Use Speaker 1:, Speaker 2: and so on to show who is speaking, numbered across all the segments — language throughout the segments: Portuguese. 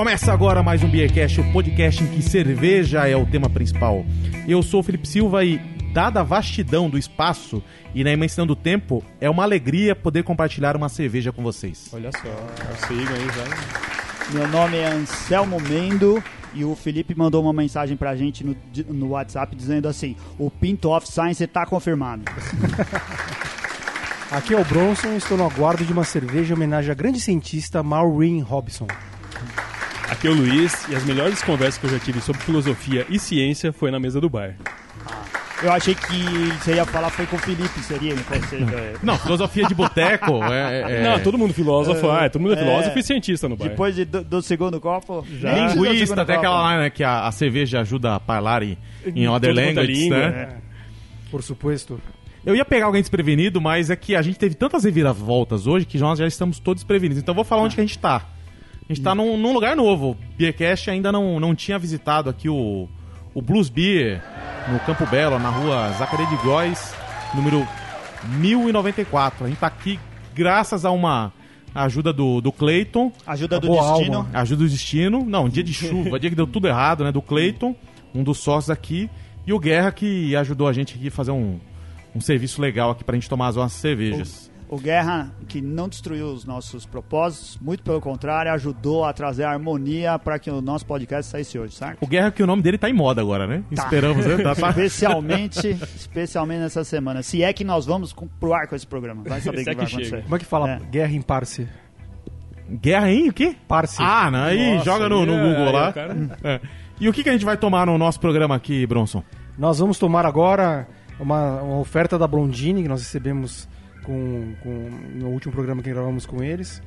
Speaker 1: Começa agora mais um Beercast, o podcast em que cerveja é o tema principal. Eu sou o Felipe Silva e, dada a vastidão do espaço e na imensidão do tempo, é uma alegria poder compartilhar uma cerveja com vocês.
Speaker 2: Olha só, eu sigo aí já.
Speaker 3: Meu nome é Anselmo Mendo e o Felipe mandou uma mensagem pra gente no, no WhatsApp dizendo assim: o Pinto Off Science tá confirmado.
Speaker 4: Aqui é o Bronson e estou no aguardo de uma cerveja em homenagem à grande cientista Maureen Robson.
Speaker 2: Aqui é o Luiz e as melhores conversas que eu já tive sobre filosofia e ciência foi na mesa do bar.
Speaker 3: Eu achei que você ia falar foi com o Felipe, seria? Não pode ser. é.
Speaker 1: Não, filosofia de boteco é, é-
Speaker 2: Não, todo mundo filósofo,
Speaker 3: É,
Speaker 2: ah, todo mundo é
Speaker 3: é.
Speaker 2: filósofo e cientista no bar.
Speaker 3: Depois de- do, do segundo copo.
Speaker 2: Já.
Speaker 1: linguista, até
Speaker 3: copo.
Speaker 1: aquela lá, né, que a, a cerveja ajuda a falar em, em other
Speaker 2: é
Speaker 1: languages,
Speaker 2: língua,
Speaker 1: né?
Speaker 2: é.
Speaker 4: Por supuesto.
Speaker 1: Eu ia pegar alguém desprevenido, mas é que a gente teve tantas reviravoltas hoje que nós já estamos todos desprevenidos. Então eu vou falar onde que a gente tá. A gente tá num, num lugar novo. O Beercast ainda não, não tinha visitado aqui o, o Blues Beer no Campo Belo, na rua Zacaré de Góis, número 1094. A gente tá aqui graças a uma ajuda do, do Clayton,
Speaker 3: Ajuda do
Speaker 4: Boa
Speaker 3: destino.
Speaker 4: alma.
Speaker 1: ajuda do destino. Não, dia de chuva, dia que deu tudo errado, né? Do Clayton, um dos sócios aqui. E o Guerra que ajudou a gente aqui a fazer um, um serviço legal aqui pra gente tomar as nossas cervejas.
Speaker 3: O Guerra, que não destruiu os nossos propósitos, muito pelo contrário, ajudou a trazer a harmonia para que o nosso podcast saísse hoje, certo?
Speaker 1: O Guerra que o nome dele tá em moda agora, né?
Speaker 3: Tá.
Speaker 1: Esperamos, né? Tá, tá.
Speaker 3: Especialmente, especialmente nessa semana. Se é que nós vamos com- pro ar com esse programa. Vai saber o que
Speaker 2: é
Speaker 3: vai
Speaker 2: que
Speaker 3: acontecer.
Speaker 2: chega.
Speaker 4: Como é que fala
Speaker 3: É.
Speaker 4: guerra em parse?
Speaker 1: Guerra em o quê?
Speaker 4: Parse.
Speaker 1: Ah, não, aí
Speaker 2: Nossa,
Speaker 1: joga no, no
Speaker 2: aí,
Speaker 1: Google
Speaker 2: aí,
Speaker 1: lá.
Speaker 2: cara-
Speaker 1: É. E o que, que a gente vai tomar no nosso programa aqui, Bronson?
Speaker 4: Nós vamos tomar agora uma, uma oferta da Blondine que nós recebemos com, com- no último programa que gravamos com eles.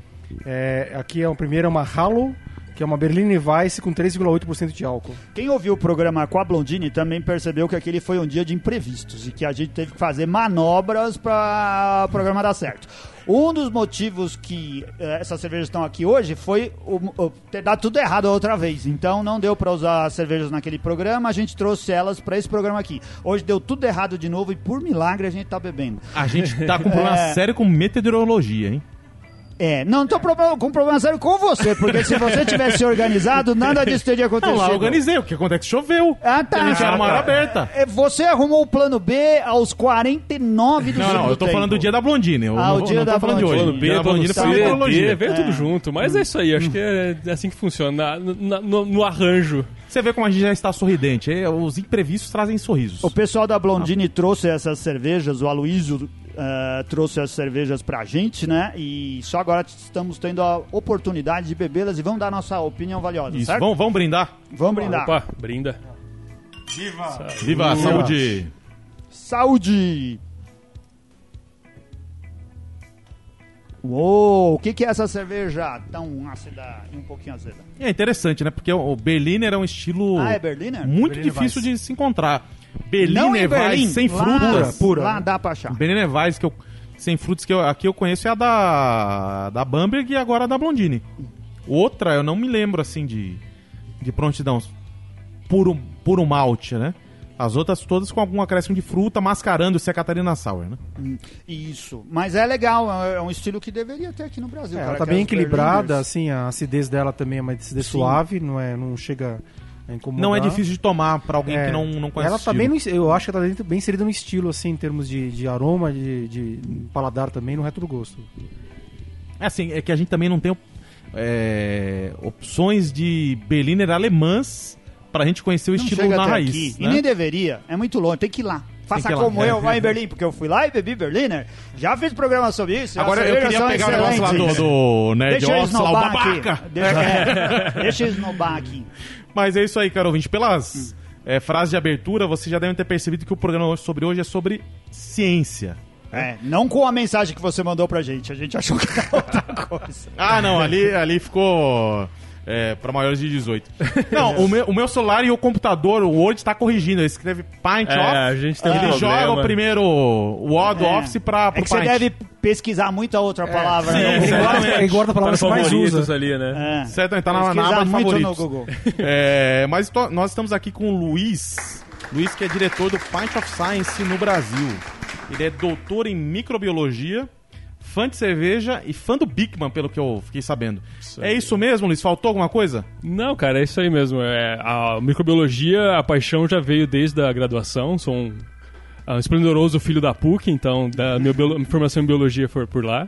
Speaker 4: É, aqui é o primeiro é uma Hallow, que é uma Berliner Weiss com 3,8% de álcool.
Speaker 3: Quem ouviu o programa com a Blondine também percebeu que aquele foi um dia de imprevistos e que a gente teve que fazer manobras para o programa dar certo. Um dos motivos que eh, essas cervejas estão aqui hoje foi o, o- ter dado tudo errado a outra vez. Então não deu para usar as cervejas naquele programa, a gente trouxe elas para esse programa aqui. Hoje deu tudo errado de novo e por milagre a gente tá bebendo.
Speaker 1: A gente tá com um problema
Speaker 3: É.
Speaker 1: sério com meteorologia, hein?
Speaker 3: É, não tô com problema sério com você, porque se você tivesse organizado, nada disso teria
Speaker 1: Não,
Speaker 3: acontecido.
Speaker 1: lá eu organizei. O que acontece? Choveu.
Speaker 3: Ah, tá.
Speaker 1: Uma hora
Speaker 3: Ah, tá.
Speaker 1: aberta.
Speaker 3: É, Você arrumou o plano B aos 49 do
Speaker 1: Não, não, eu tô
Speaker 3: tempo.
Speaker 1: falando do dia da Blondine. Eu
Speaker 3: Ah,
Speaker 1: não,
Speaker 3: o dia
Speaker 1: não tô
Speaker 3: da
Speaker 1: falando de
Speaker 3: Blondine.
Speaker 1: hoje.
Speaker 2: Plano
Speaker 1: O dia
Speaker 2: B,
Speaker 1: da
Speaker 2: plano
Speaker 1: Blondine
Speaker 2: C,
Speaker 1: foi meteorologia.
Speaker 2: D, veio tudo
Speaker 3: É.
Speaker 2: junto. Mas é isso aí, acho que é assim que funciona, na- na- no, no arranjo.
Speaker 1: Você vê como a gente já está sorridente. é, Os imprevistos trazem sorrisos.
Speaker 3: O pessoal da Blondine trouxe essas cervejas, o Aloysio eh, trouxe as cervejas pra gente, né? E só agora estamos tendo a oportunidade de bebê-las e vamos dar nossa opinião valiosa,
Speaker 1: Isso,
Speaker 3: certo?
Speaker 1: vamos, vamos brindar.
Speaker 3: Vamos brindar.
Speaker 2: Opa, brinda.
Speaker 1: Viva a saúde.
Speaker 3: Saúde! Uou, o que, que é essa cerveja tão ácida e um pouquinho azeda?
Speaker 1: É interessante, né? Porque o Berliner é um estilo
Speaker 3: Ah, é Berliner?
Speaker 1: muito
Speaker 4: Berliner
Speaker 1: difícil
Speaker 4: Weiss.
Speaker 1: de se encontrar. Berliner Weiss sem
Speaker 3: lá,
Speaker 1: frutas.
Speaker 4: pura.
Speaker 3: Lá dá pra achar.
Speaker 1: Berliner Weiss que eu, sem frutas que eu, aqui eu conheço é a da da Bamberg e agora a da Blondine. Outra eu não me lembro assim de de prontidão. Puro puro malte, né? As outras todas com algum acréscimo de fruta, mascarando se a Catarina Sour, né?
Speaker 3: Isso. Mas é legal, é um estilo que deveria ter aqui no Brasil.
Speaker 4: É,
Speaker 3: cara,
Speaker 4: ela tá
Speaker 3: é
Speaker 4: bem equilibrada, assim, a acidez dela também é uma acidez
Speaker 3: Sim.
Speaker 4: suave, não, é, não chega a incomodar.
Speaker 1: Não é difícil de tomar pra alguém
Speaker 4: É,
Speaker 1: que não, não conhece
Speaker 4: Ela tá bem no, eu acho que ela tá bem inserida no estilo, assim, em termos de, de aroma, de, de paladar também, no resto do gosto.
Speaker 1: É assim, é que a gente também não tem é, opções de Berliner alemãs pra gente conhecer o
Speaker 3: Não
Speaker 1: estilo na raiz.
Speaker 3: aqui. E
Speaker 1: né?
Speaker 3: nem deveria. É muito longe, tem que ir lá. Faça
Speaker 1: lá.
Speaker 3: como eu, vai em Berlim, porque eu fui lá e bebi Berliner. Já fiz programa sobre isso.
Speaker 1: Agora eu queria pegar o negócio lá do,
Speaker 3: excelentes.
Speaker 1: do Nerd
Speaker 3: Deixa
Speaker 1: lá, o babaca.
Speaker 3: aqui. Deixa, é, deixa eu esnobar aqui.
Speaker 1: Mas é isso aí, caro ouvinte. Pelas é, frases de abertura, vocês já devem ter percebido que o programa sobre hoje é sobre ciência.
Speaker 3: É, não com a mensagem que você mandou pra gente. A gente achou que era outra coisa.
Speaker 1: Ah, não, ali, ali ficou é, para maiores de 18. Não, o meu, o meu celular e o computador, o Word, tá corrigindo. Ele escreve Pint
Speaker 2: É,
Speaker 1: Off.
Speaker 2: a gente tem um
Speaker 1: Ele
Speaker 2: problema.
Speaker 1: joga o primeiro o Word
Speaker 3: É.
Speaker 1: Office pra,
Speaker 3: É
Speaker 1: pro
Speaker 3: que você deve pesquisar muita outra palavra.
Speaker 1: sim,
Speaker 3: né?
Speaker 4: Ele guarda, a palavra que você mais usa.
Speaker 2: ali, né?
Speaker 3: É.
Speaker 1: Certo, tá na, na aba de
Speaker 3: muito
Speaker 1: favoritos.
Speaker 3: Google.
Speaker 1: É, mas to- nós estamos aqui com o Luiz. Luiz, que é diretor do Pint of Science no Brasil. Ele é doutor em microbiologia, fã de cerveja e fã do Bigman, pelo que eu fiquei sabendo. é isso mesmo, Luiz? Faltou alguma coisa?
Speaker 2: Não, cara, é isso aí mesmo. É, a microbiologia, a paixão já veio desde a graduação. Sou um, um esplendoroso filho da PUC, então da minha biolo- formação em biologia foi por lá.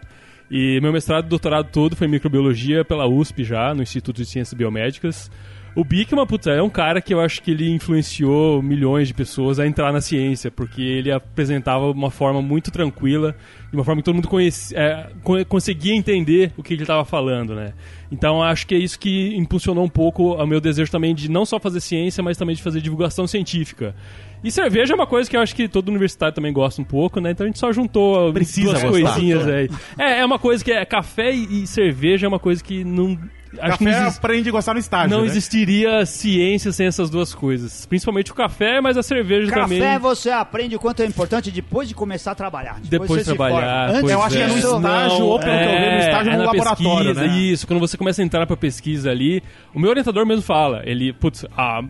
Speaker 2: E meu mestrado e doutorado todo foi em microbiologia pela USP já, no Instituto de Ciências Biomédicas. O Bickman, puta, é um cara que eu acho que ele influenciou milhões de pessoas a entrar na ciência, porque ele apresentava uma forma muito tranquila, de uma forma que todo mundo conhece, é, co- conseguia entender o que ele estava falando, né? Então acho que é isso que impulsionou um pouco o meu desejo também de não só fazer ciência, mas também de fazer divulgação científica. E cerveja é uma coisa que eu acho que todo universitário também gosta um pouco, né? Então a gente só juntou
Speaker 1: Precisa
Speaker 2: duas
Speaker 1: gostar.
Speaker 2: coisinhas aí. É, é uma coisa que é café e cerveja é uma coisa que não acho que
Speaker 1: Café
Speaker 2: não existe
Speaker 1: aprende a gostar no estágio,
Speaker 2: não
Speaker 1: né?
Speaker 2: existiria ciência sem essas duas coisas. Principalmente o café, mas a cerveja também.
Speaker 3: Café você aprende o quanto é importante depois de começar a trabalhar.
Speaker 2: Depois
Speaker 3: você
Speaker 2: de
Speaker 3: se
Speaker 2: trabalhar.
Speaker 3: Antes
Speaker 1: eu acho que é no estágio, ou pelo que eu vejo, no estágio
Speaker 2: é
Speaker 1: no
Speaker 2: na
Speaker 1: laboratório,
Speaker 2: pesquisa,
Speaker 1: né?
Speaker 2: Isso, quando você começa a entrar pra pesquisa ali, o meu orientador mesmo fala, ele, putz, a,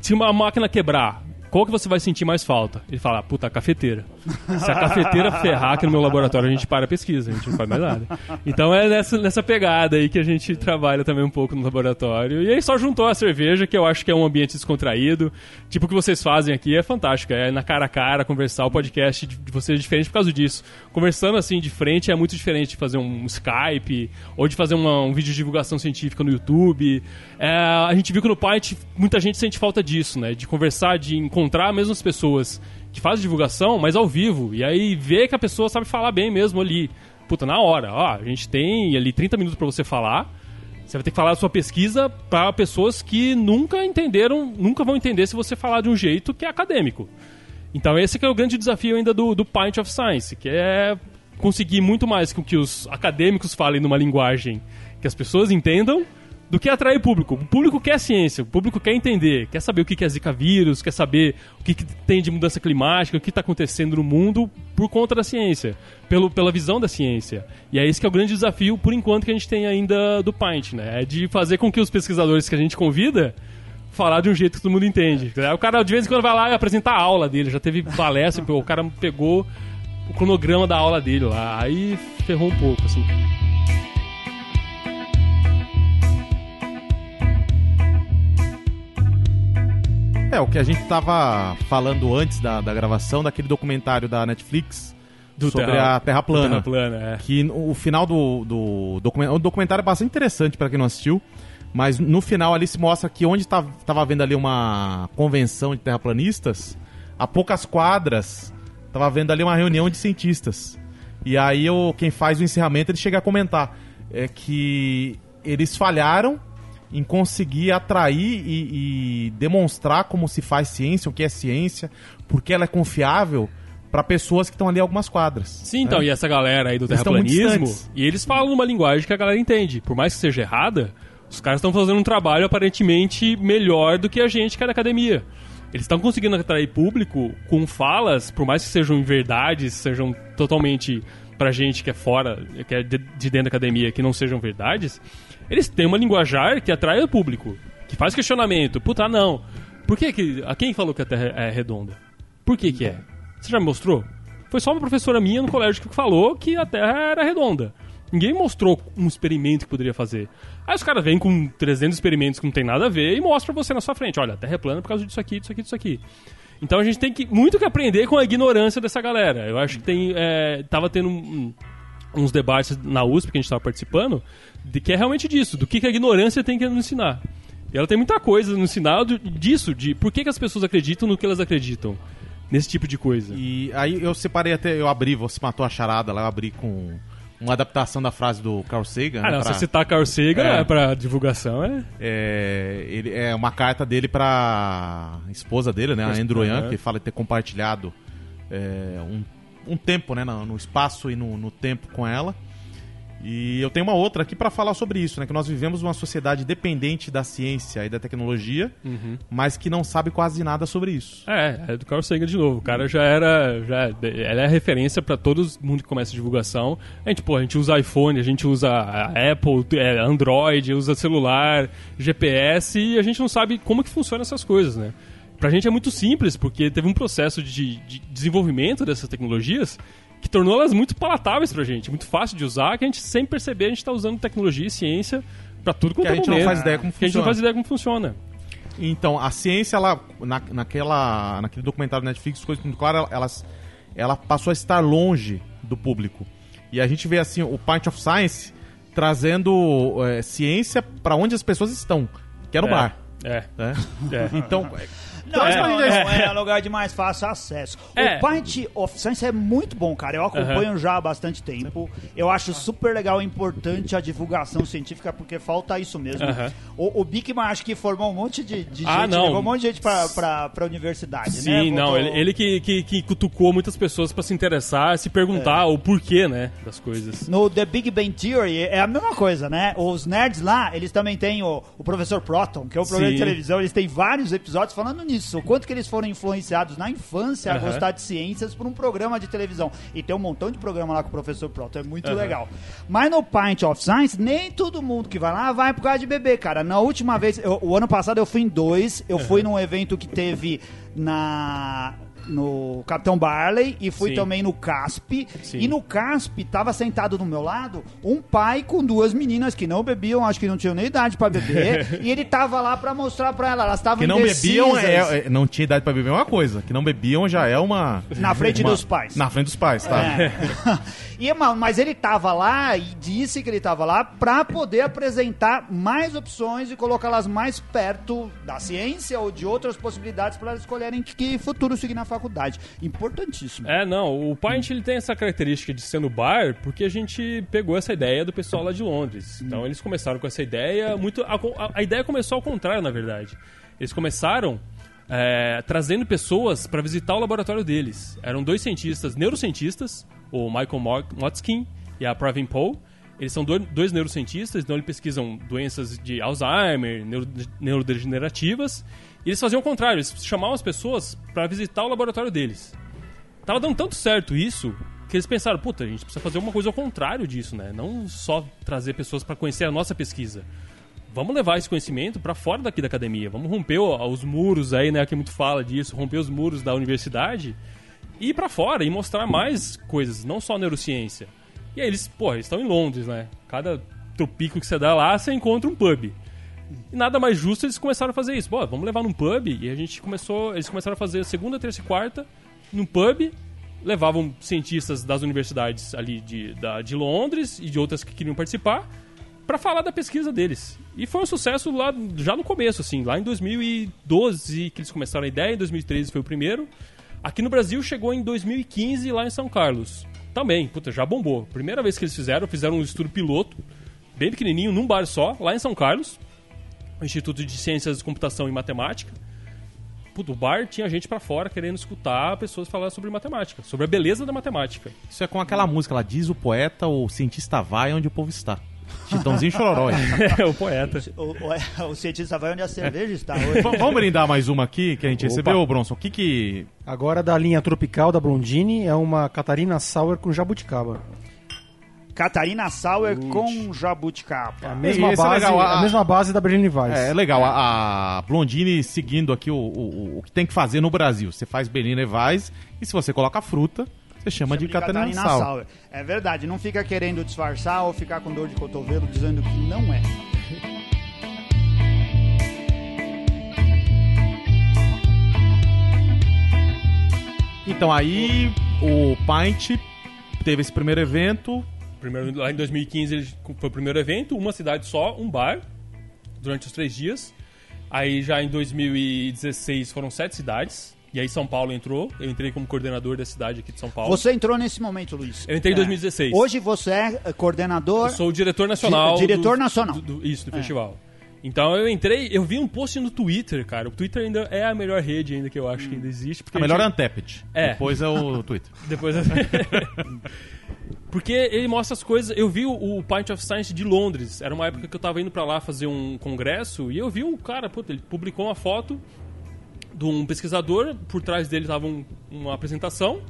Speaker 2: se uma máquina quebrar, qual que você vai sentir mais falta? Ele fala, puta, a cafeteira. Se a cafeteira ferrar aqui no meu laboratório, a gente para a pesquisa, a gente não faz mais nada. Então é nessa, nessa pegada aí que a gente trabalha também um pouco no laboratório. E aí só juntou a cerveja, que eu acho que é um ambiente descontraído. Tipo o que vocês fazem aqui é fantástico, é na cara a cara, conversar, o podcast de vocês é diferente por causa disso. Conversando assim de frente é muito diferente de fazer um Skype, ou de fazer uma- um vídeo de divulgação científica no YouTube. É, a gente viu que no Python muita gente sente falta disso, né? De conversar, de encontrar mesmo as pessoas que fazem divulgação, mas ao vivo. E aí ver que a pessoa sabe falar bem mesmo ali. Puta, na hora. Ó, a gente tem ali 30 minutos pra você falar. Você vai ter que falar a sua pesquisa para pessoas que nunca entenderam, nunca vão entender se você falar de um jeito que é acadêmico. Então esse é o grande desafio ainda do, do Pint of Science, que é conseguir muito mais com que os acadêmicos falem numa linguagem que as pessoas entendam, do que atrair público. O público quer ciência, o público quer entender, quer saber o que é Zika vírus, quer saber o que, tem de mudança climática, o que está acontecendo no mundo por conta da ciência, pelo, pela visão da ciência. E é esse que é o grande desafio, por enquanto, que a gente tem ainda do Pint, né? É de fazer com que os pesquisadores que a gente convida falar de um jeito que todo mundo entende. Aí O cara de vez em quando vai lá e apresentar a aula dele, já teve palestra, o cara pegou o cronograma da aula dele lá, aí ferrou um pouco, assim.
Speaker 1: É, o que a gente tava falando antes da, da gravação, daquele documentário da Netflix sobre
Speaker 2: Terra-
Speaker 1: a Terra plana.
Speaker 2: Terra plana, é.
Speaker 1: Que o final do, do documentário. O documentário é bastante interessante pra quem não assistiu. Mas no final ali se mostra que onde tava, tava havendo ali uma convenção de terraplanistas, a poucas quadras, tava havendo ali uma reunião de cientistas. E aí o, quem faz o encerramento ele chega a comentar é que eles falharam em conseguir atrair e, e demonstrar como se faz ciência, o que é ciência, porque ela é confiável para pessoas que estão ali algumas quadras.
Speaker 2: Sim, então,
Speaker 1: né?
Speaker 2: e essa galera aí do
Speaker 1: Eles
Speaker 2: terraplanismo, e eles falam numa linguagem que a galera entende. Por mais que seja errada, os caras estão fazendo um trabalho aparentemente melhor do que a gente que é da academia. Eles estão conseguindo atrair público com falas, por mais que sejam verdades, sejam totalmente pra gente que é fora, que é de dentro da academia, que não sejam verdades, eles têm uma linguajar que atrai o público, que faz questionamento. Puta, ah, não. Por que que... A quem falou que a Terra é redonda? Por que que é? Você já me mostrou? Foi só uma professora minha no colégio que falou que a Terra era redonda. Ninguém mostrou um experimento que poderia fazer. Aí os caras vêm com 300 experimentos que não tem nada a ver e mostram você na sua frente. Olha, a Terra é plana por causa disso aqui, disso aqui, disso aqui. Então a gente tem que, muito que aprender com a ignorância dessa galera. Eu acho que tem. É, tava tendo um- uns debates na USP que a gente estava participando, de que é realmente disso, do que, que a ignorância tem que nos ensinar. E ela tem muita coisa no ensinar do- disso, de por que, que as pessoas acreditam no que elas acreditam. Nesse tipo de coisa.
Speaker 1: E aí eu separei até, eu abri, você matou a charada lá, eu abri com uma adaptação da frase do Carl Sagan.
Speaker 2: Ah,
Speaker 1: né,
Speaker 2: não,
Speaker 1: pra-
Speaker 2: se citar Carl Sagan
Speaker 1: É.
Speaker 2: é. pra divulgação, é.
Speaker 1: é, ele, é uma carta dele pra esposa dele, né, a Andrew Yang,
Speaker 2: Aham.
Speaker 1: que fala de ter compartilhado é, um, um tempo, né, no, no espaço e no, no tempo com ela. E eu tenho uma outra aqui pra falar sobre isso, né, que nós vivemos uma sociedade dependente da ciência e da tecnologia, mas que não sabe quase nada sobre isso.
Speaker 2: É, é do Carl Sagan de novo. O cara já era. Já, ela é referência pra todo mundo que começa divulgação. A gente, pô, a gente usa iPhone, a gente usa a Apple, é, Android, usa celular, GPS e a gente não sabe como que funcionam essas coisas, né? Pra gente é muito simples, porque teve um processo de, de desenvolvimento dessas tecnologias que tornou elas muito palatáveis pra gente, muito fácil de usar, que a gente sem perceber a gente tá usando tecnologia e ciência pra tudo quanto
Speaker 1: Que a
Speaker 2: é
Speaker 1: gente não
Speaker 2: momento.
Speaker 1: faz ideia como
Speaker 2: Que a gente não
Speaker 1: funciona.
Speaker 2: faz ideia como funciona.
Speaker 1: Então, a ciência, ela, na, naquela, naquele documentário Netflix, coisa muito clara, ela, ela passou a estar longe do público. E a gente vê, assim, o Pint of Science trazendo é, ciência para onde as pessoas estão, que é no
Speaker 2: É.
Speaker 1: bar.
Speaker 2: É.
Speaker 1: né?
Speaker 2: É.
Speaker 1: Então,
Speaker 3: Não,
Speaker 2: É,
Speaker 3: não,
Speaker 2: é,
Speaker 3: não é lugar de mais fácil acesso.
Speaker 2: É.
Speaker 3: O Pint of Science é muito bom, cara. Eu acompanho já há bastante tempo. Eu acho super legal e importante a divulgação científica, porque falta isso mesmo.
Speaker 2: Aham.
Speaker 3: O, o Bigman acho que formou um monte de, de
Speaker 2: Ah,
Speaker 3: gente, levou um monte de gente pra, pra, pra universidade, né?
Speaker 2: Sim, não, ele, ele que, que, que cutucou muitas pessoas pra se interessar, se perguntar o porquê, né, das coisas.
Speaker 3: No The Big Bang Theory é a mesma coisa, né? Os nerds lá, eles também têm o, o Professor Proton, que é o programa de
Speaker 2: Sim.
Speaker 3: televisão, eles têm vários episódios falando nisso. O quanto que eles foram influenciados na infância a gostar de ciências por um programa de televisão. E tem um montão de programa lá com o Professor Proton, é muito
Speaker 2: Aham.
Speaker 3: legal. Mas no Pint of Science, nem todo mundo que vai lá vai por causa de bebê, cara. Na última vez, eu- o ano passado eu fui em dois, eu fui num evento que teve na... No Capitão Barley e fui
Speaker 2: Sim.
Speaker 3: também no CASP.
Speaker 2: Sim.
Speaker 3: E no CASP, tava sentado do meu lado um pai com duas meninas que não bebiam, acho que não tinham nem idade pra beber. e ele tava lá pra mostrar pra ela, elas estavam
Speaker 1: que não bebiam,
Speaker 3: indecisas.
Speaker 1: é, é- não tinha idade para beber é uma coisa. Que não bebiam já é uma...
Speaker 3: Na frente
Speaker 1: uma-
Speaker 3: dos pais.
Speaker 1: Na frente dos pais, tá?
Speaker 3: É. e, ma- mas ele tava lá e disse que ele tava lá pra poder apresentar mais opções e colocá-las mais perto da ciência ou de outras possibilidades para elas escolherem que, que futuro seguir na faculdade. Importantíssimo.
Speaker 2: É, não, o Pint ele tem essa característica de ser no bar porque a gente pegou essa ideia do pessoal lá de Londres. Então eles começaram com essa ideia, muito a, a- a ideia começou ao contrário, na verdade. Eles começaram é, trazendo pessoas para visitar o laboratório deles. Eram dois cientistas, neurocientistas, o Michael Mo- Motzkin e a Pravin Poe. Eles são dois neurocientistas, então eles pesquisam doenças de Alzheimer, neuro- neurodegenerativas. E eles faziam o contrário, eles chamavam as pessoas para visitar o laboratório deles. Tava dando tanto certo isso que eles pensaram, puta, a gente precisa fazer uma coisa ao contrário disso, né? Não só trazer pessoas para conhecer a nossa pesquisa. Vamos levar esse conhecimento para fora daqui da academia. Vamos romper os muros aí, né? Que muito fala disso, romper os muros da universidade e ir para fora e mostrar mais coisas, não só neurociência. E aí eles, pô, eles estão em Londres, né? Cada tropico que você dá lá, você encontra um pub. E nada mais justo eles começaram a fazer isso. Pô, vamos levar num pub. E a gente começou. Eles começaram a fazer segunda, terça e quarta num pub. Levavam cientistas das universidades ali de, da, de Londres e de outras que queriam participar para falar da pesquisa deles. E foi um sucesso lá já no começo, assim, lá em 2012 que eles começaram a ideia, em 2013 foi o primeiro. Aqui no Brasil chegou em 2015 lá em São Carlos. Também, puta, já bombou. Primeira vez que eles fizeram, fizeram um estudo piloto, bem pequenininho, num bar só, lá em São Carlos. Instituto de Ciências de Computação e Matemática. Puto, o bar tinha gente pra fora querendo escutar pessoas falar sobre matemática, sobre a beleza da matemática.
Speaker 1: Isso é com aquela música lá, diz o poeta, o cientista vai onde o povo está. Chitãozinho Chororó.
Speaker 2: É, o poeta.
Speaker 3: O, o- o cientista vai onde a cerveja está hoje.
Speaker 1: V- Vamos brindar mais uma aqui que a gente
Speaker 4: Opa.
Speaker 1: recebeu, Bronson. O que que...
Speaker 4: Agora da linha tropical da Blondini é uma Catarina Sour com jabuticaba.
Speaker 3: Catarina Sauer com jabuticaba.
Speaker 4: É a mesma,
Speaker 1: é
Speaker 4: base,
Speaker 1: legal, a-
Speaker 4: a mesma base da Berliner Weiss.
Speaker 1: É, é legal, a, a Blondine seguindo aqui o, o, o que tem que fazer no Brasil. Você faz Berliner Weiss e se você coloca fruta, você chama, de Catarina, Sal.
Speaker 3: É verdade, não fica querendo disfarçar ou ficar com dor de cotovelo dizendo que não é.
Speaker 1: Então aí o Pint teve esse primeiro evento.
Speaker 2: Primeiro, lá em 2015 ele foi o primeiro evento, uma cidade só, um bar, durante os três dias. Aí já em 2016 foram sete cidades. E aí São Paulo entrou. Eu entrei como coordenador da cidade aqui de São Paulo.
Speaker 3: Você entrou nesse momento, Luiz.
Speaker 2: Eu entrei em
Speaker 3: É.
Speaker 2: 2016.
Speaker 3: Hoje você é eh, coordenador.
Speaker 2: Eu sou o diretor nacional.
Speaker 3: Di- diretor
Speaker 2: do-
Speaker 3: nacional.
Speaker 2: do- do- isso, do
Speaker 3: É.
Speaker 2: festival. Então eu entrei, eu vi um post no Twitter, cara. O Twitter ainda é a melhor rede ainda que eu acho que ainda existe. Porque
Speaker 1: A melhor é
Speaker 2: gente-
Speaker 1: Antepid.
Speaker 2: É.
Speaker 1: Depois é o Twitter.
Speaker 2: Depois. Porque ele mostra as coisas. Eu vi o, o Pint of Science de Londres. Era uma época que eu tava indo pra lá fazer um congresso e eu vi um cara, puta, ele publicou uma foto de um pesquisador. Por trás dele tava um- uma apresentação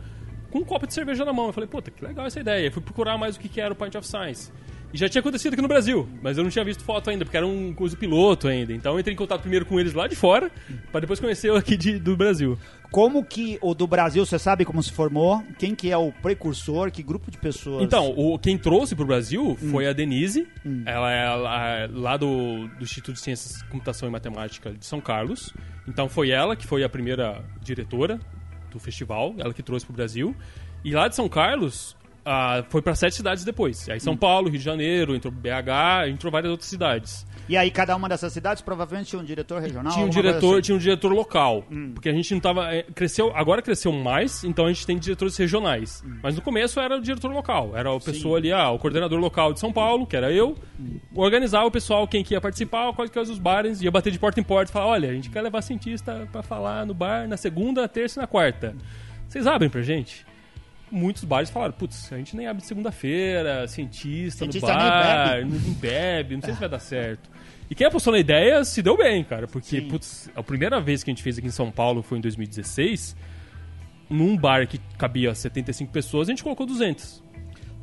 Speaker 2: com um copo de cerveja na mão. Eu falei, puta, que legal essa ideia. Eu fui procurar mais o que, que era o Pint of Science. E já tinha acontecido aqui no Brasil, mas eu não tinha visto foto ainda, porque era um coisa piloto ainda. Então eu entrei em contato primeiro com eles lá de fora, para depois conhecer o aqui de- do Brasil.
Speaker 3: Como que o do Brasil, você sabe como se formou? Quem que é o precursor? Que grupo de pessoas?
Speaker 2: Então, o, quem trouxe pro Brasil foi a Denise. Ela é lá, lá do, do Instituto de Ciências, Computação e Matemática de São Carlos. Então foi ela que foi a primeira diretora do festival, ela que trouxe pro Brasil. E lá de São Carlos, ah, foi para sete cidades depois. Aí São Paulo, Rio de Janeiro, entrou BH, entrou várias outras cidades.
Speaker 3: E aí cada uma dessas cidades provavelmente tinha um diretor regional?
Speaker 2: Tinha um diretor,
Speaker 3: assim.
Speaker 2: tinha um diretor local. Porque a gente não tava. é, Cresceu, agora cresceu mais, então a gente tem diretores regionais. Mas no começo era o diretor local. Era a pessoa ali, ah, o coordenador local de São Paulo, que era eu, organizava o pessoal, quem que ia participar, quais que eram os bares, ia bater de porta em porta e falar, olha, a gente quer levar cientista pra falar no bar na segunda, terça e na quarta. Vocês abrem pra gente? Muitos bares falaram, putz, a gente nem abre de segunda-feira, cientista,
Speaker 3: Cientista
Speaker 2: no
Speaker 3: nem
Speaker 2: bar,
Speaker 3: bebe."
Speaker 2: não não bebe, não sei se vai dar certo. E quem apostou na ideia se deu bem, cara, porque,
Speaker 3: Sim.
Speaker 2: putz, a primeira vez que a gente fez aqui em São Paulo foi em 2016. Num bar que cabia 75 pessoas, a gente colocou 200.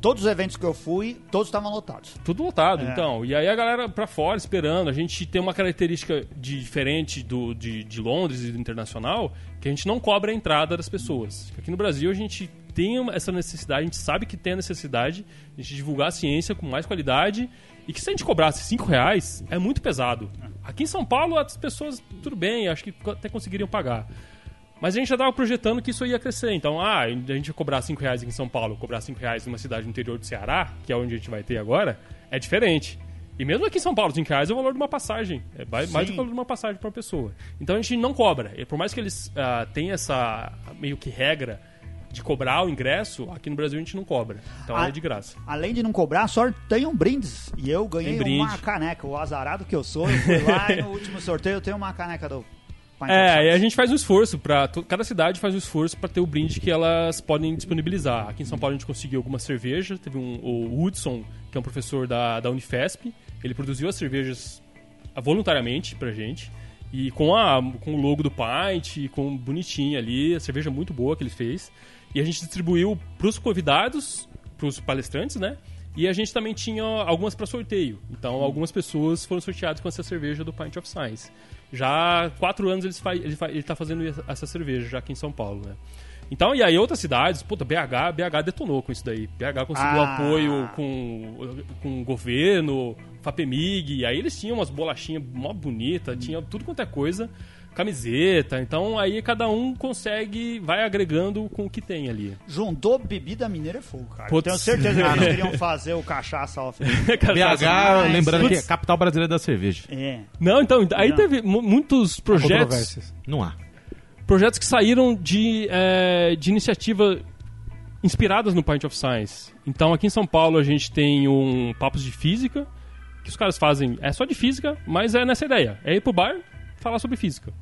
Speaker 3: Todos os eventos que eu fui, todos estavam lotados.
Speaker 2: Tudo lotado,
Speaker 3: É.
Speaker 2: então. E aí a galera pra fora esperando. A gente tem uma característica de- diferente do, de, de Londres e do internacional, que a gente não cobra a entrada das pessoas. Aqui no Brasil a gente tem essa necessidade, a gente sabe que tem a necessidade de a gente divulgar a ciência com mais qualidade e que se a gente cobrasse 5 reais, é muito pesado. Aqui em São Paulo as pessoas, tudo bem, acho que até conseguiriam pagar. Mas a gente já estava projetando que isso ia crescer. Então, ah, a gente cobrar 5 reais aqui em São Paulo, cobrar 5 reais numa cidade no interior do Ceará, que é onde a gente vai ter agora, é diferente. E mesmo aqui em São Paulo, 5 reais é o valor de uma passagem. É mais do
Speaker 3: Sim.
Speaker 2: que o valor de uma passagem para uma pessoa. Então a gente não cobra. E por mais que eles ah, tenham essa meio que regra de cobrar o ingresso, aqui no Brasil a gente não cobra. Então
Speaker 3: Ah,
Speaker 2: é de graça.
Speaker 3: Além de não cobrar, sorteiam brindes. E eu ganhei uma caneca. O azarado que eu sou, eu fui lá e no último sorteio eu tenho uma caneca do
Speaker 2: É, e a gente faz um esforço para cada cidade faz um esforço para ter o brinde que elas podem disponibilizar. Aqui em São Paulo a gente conseguiu algumas cervejas, teve um, o Hudson, que é um professor da, da Unifesp, ele produziu as cervejas voluntariamente pra gente. E com, a, com o logo do Pint, com bonitinho ali, a cerveja muito boa que ele fez. E a gente distribuiu pros convidados, pros palestrantes, né? E a gente também tinha algumas para sorteio. Então, algumas pessoas foram sorteadas com essa cerveja do Pint of Science. Já há quatro anos ele, faz, ele, faz, ele tá fazendo essa cerveja já aqui em São Paulo, né? Então, e aí outras cidades, puta, BH, BH detonou com isso daí. BH conseguiu
Speaker 3: Ah.
Speaker 2: apoio com, com o governo, FAPEMIG, e aí eles tinham umas bolachinhas mó bonita, tinha tudo quanto é coisa, camiseta, então aí cada um consegue, vai agregando com o que tem ali.
Speaker 3: Juntou bebida mineira é fogo, cara.
Speaker 2: Putz.
Speaker 3: Tenho certeza que eles queriam fazer o cachaça off.
Speaker 1: BH,
Speaker 3: Mas-
Speaker 1: lembrando que é
Speaker 2: Putz.
Speaker 1: capital brasileira da cerveja.
Speaker 3: É.
Speaker 2: Não, então, aí
Speaker 3: Não.
Speaker 2: teve mu- muitos projetos,
Speaker 4: Controvérsias.
Speaker 1: Não há.
Speaker 2: projetos que saíram de, é, de iniciativa inspiradas no Pint of Science. Então, aqui em São Paulo, a gente tem um Papos de Física, que os caras fazem, é só de física, mas é nessa ideia. É ir pro bar falar sobre física.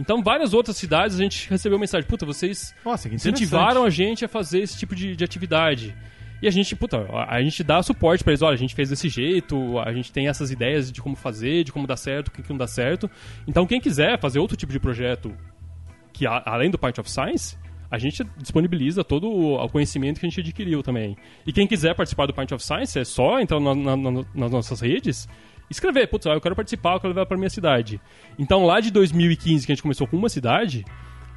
Speaker 2: Então, várias outras cidades a gente recebeu mensagem, puta, vocês
Speaker 1: Nossa,
Speaker 2: incentivaram a gente a fazer esse tipo de, de atividade. E a gente, puta, a, a gente dá suporte pra eles, olha, a gente fez desse jeito, a gente tem essas ideias de como fazer, de como dá certo, o que, que não dá certo. Então, quem quiser fazer outro tipo de projeto que a- além do Pint of Science, a gente disponibiliza todo o conhecimento que a gente adquiriu também. E quem quiser participar do Pint of Science é só entrar na- na- na- nas nossas redes escrever, putz, eu quero participar, eu quero levar pra minha cidade. Então lá de 2015, que a gente começou com uma cidade,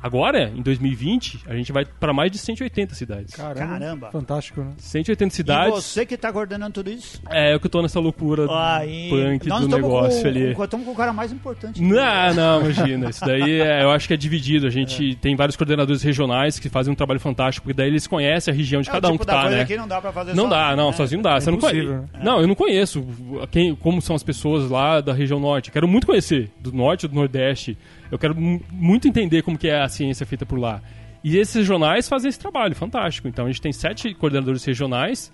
Speaker 2: agora, em 2020, a gente vai pra mais de 180 cidades.
Speaker 4: Caramba.
Speaker 3: Caramba.
Speaker 4: Fantástico, né?
Speaker 2: 180
Speaker 3: E
Speaker 2: cidades.
Speaker 3: você que tá coordenando tudo isso?
Speaker 2: É, eu que tô nessa loucura
Speaker 3: Aí.
Speaker 2: punk
Speaker 3: Nós
Speaker 2: do negócio
Speaker 3: com,
Speaker 2: ali.
Speaker 3: Estamos com o cara mais importante.
Speaker 2: Não, não, imagina. Isso daí é- eu acho que é dividido. A gente tem vários coordenadores regionais que fazem um trabalho fantástico, porque daí eles conhecem a região de
Speaker 3: É
Speaker 2: cada um
Speaker 3: tipo
Speaker 2: que
Speaker 3: da
Speaker 2: tá, né?
Speaker 3: que não dá pra fazer
Speaker 2: Não
Speaker 3: só,
Speaker 2: dá, não,
Speaker 3: né?
Speaker 2: sozinho não dá. Você não,
Speaker 4: impossível,
Speaker 2: conhe... não, eu não conheço quem, como são as pessoas lá da região norte. Quero muito conhecer, do norte, do nordeste. Eu quero mu- muito entender como que é a ciência feita por lá. E esses regionais fazem esse trabalho fantástico. Então a gente tem sete coordenadores regionais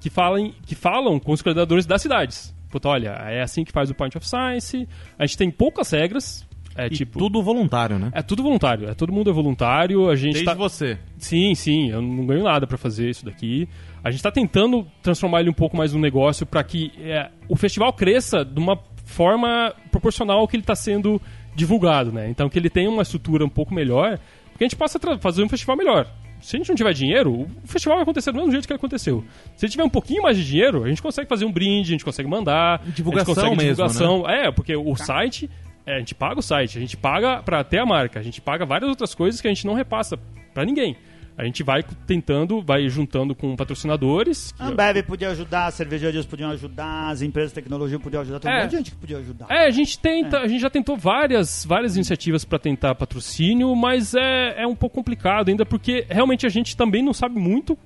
Speaker 2: que, falam, que falam com os coordenadores das cidades. Puta, olha, é assim que faz o Point of Science. A gente tem poucas regras. É
Speaker 1: E
Speaker 2: tipo.
Speaker 1: tudo voluntário, né?
Speaker 2: É tudo voluntário. É todo mundo é voluntário. A gente
Speaker 1: Desde
Speaker 2: tá...
Speaker 1: você.
Speaker 2: Sim, sim, eu não ganho nada pra fazer isso daqui. A gente tá tentando transformar ele um pouco mais num negócio pra que é, o festival cresça de uma forma proporcional ao que ele tá sendo divulgado, né? Então que ele tenha uma estrutura um pouco melhor, porque a gente possa fazer um festival melhor. Se a gente não tiver dinheiro, o festival vai acontecer do mesmo jeito que aconteceu. Se a gente tiver um pouquinho mais de dinheiro, a gente consegue fazer um brinde, a gente consegue mandar.
Speaker 1: Divulgação
Speaker 2: a gente consegue
Speaker 1: mesmo, né?
Speaker 2: divulgação. É, porque o site, é, a gente paga o site, a gente paga pra ter a marca, a gente paga várias outras coisas que a gente não repassa pra ninguém. A gente vai tentando, vai juntando com patrocinadores.
Speaker 3: A Ambev podia ajudar, as cervejarias podiam ajudar, as empresas de tecnologia podiam ajudar, tem um
Speaker 2: É.
Speaker 3: monte de gente que podia ajudar.
Speaker 2: É, a gente tenta, a gente já tentou várias, várias iniciativas para tentar patrocínio, mas é, é um pouco complicado ainda porque realmente a gente também não sabe muito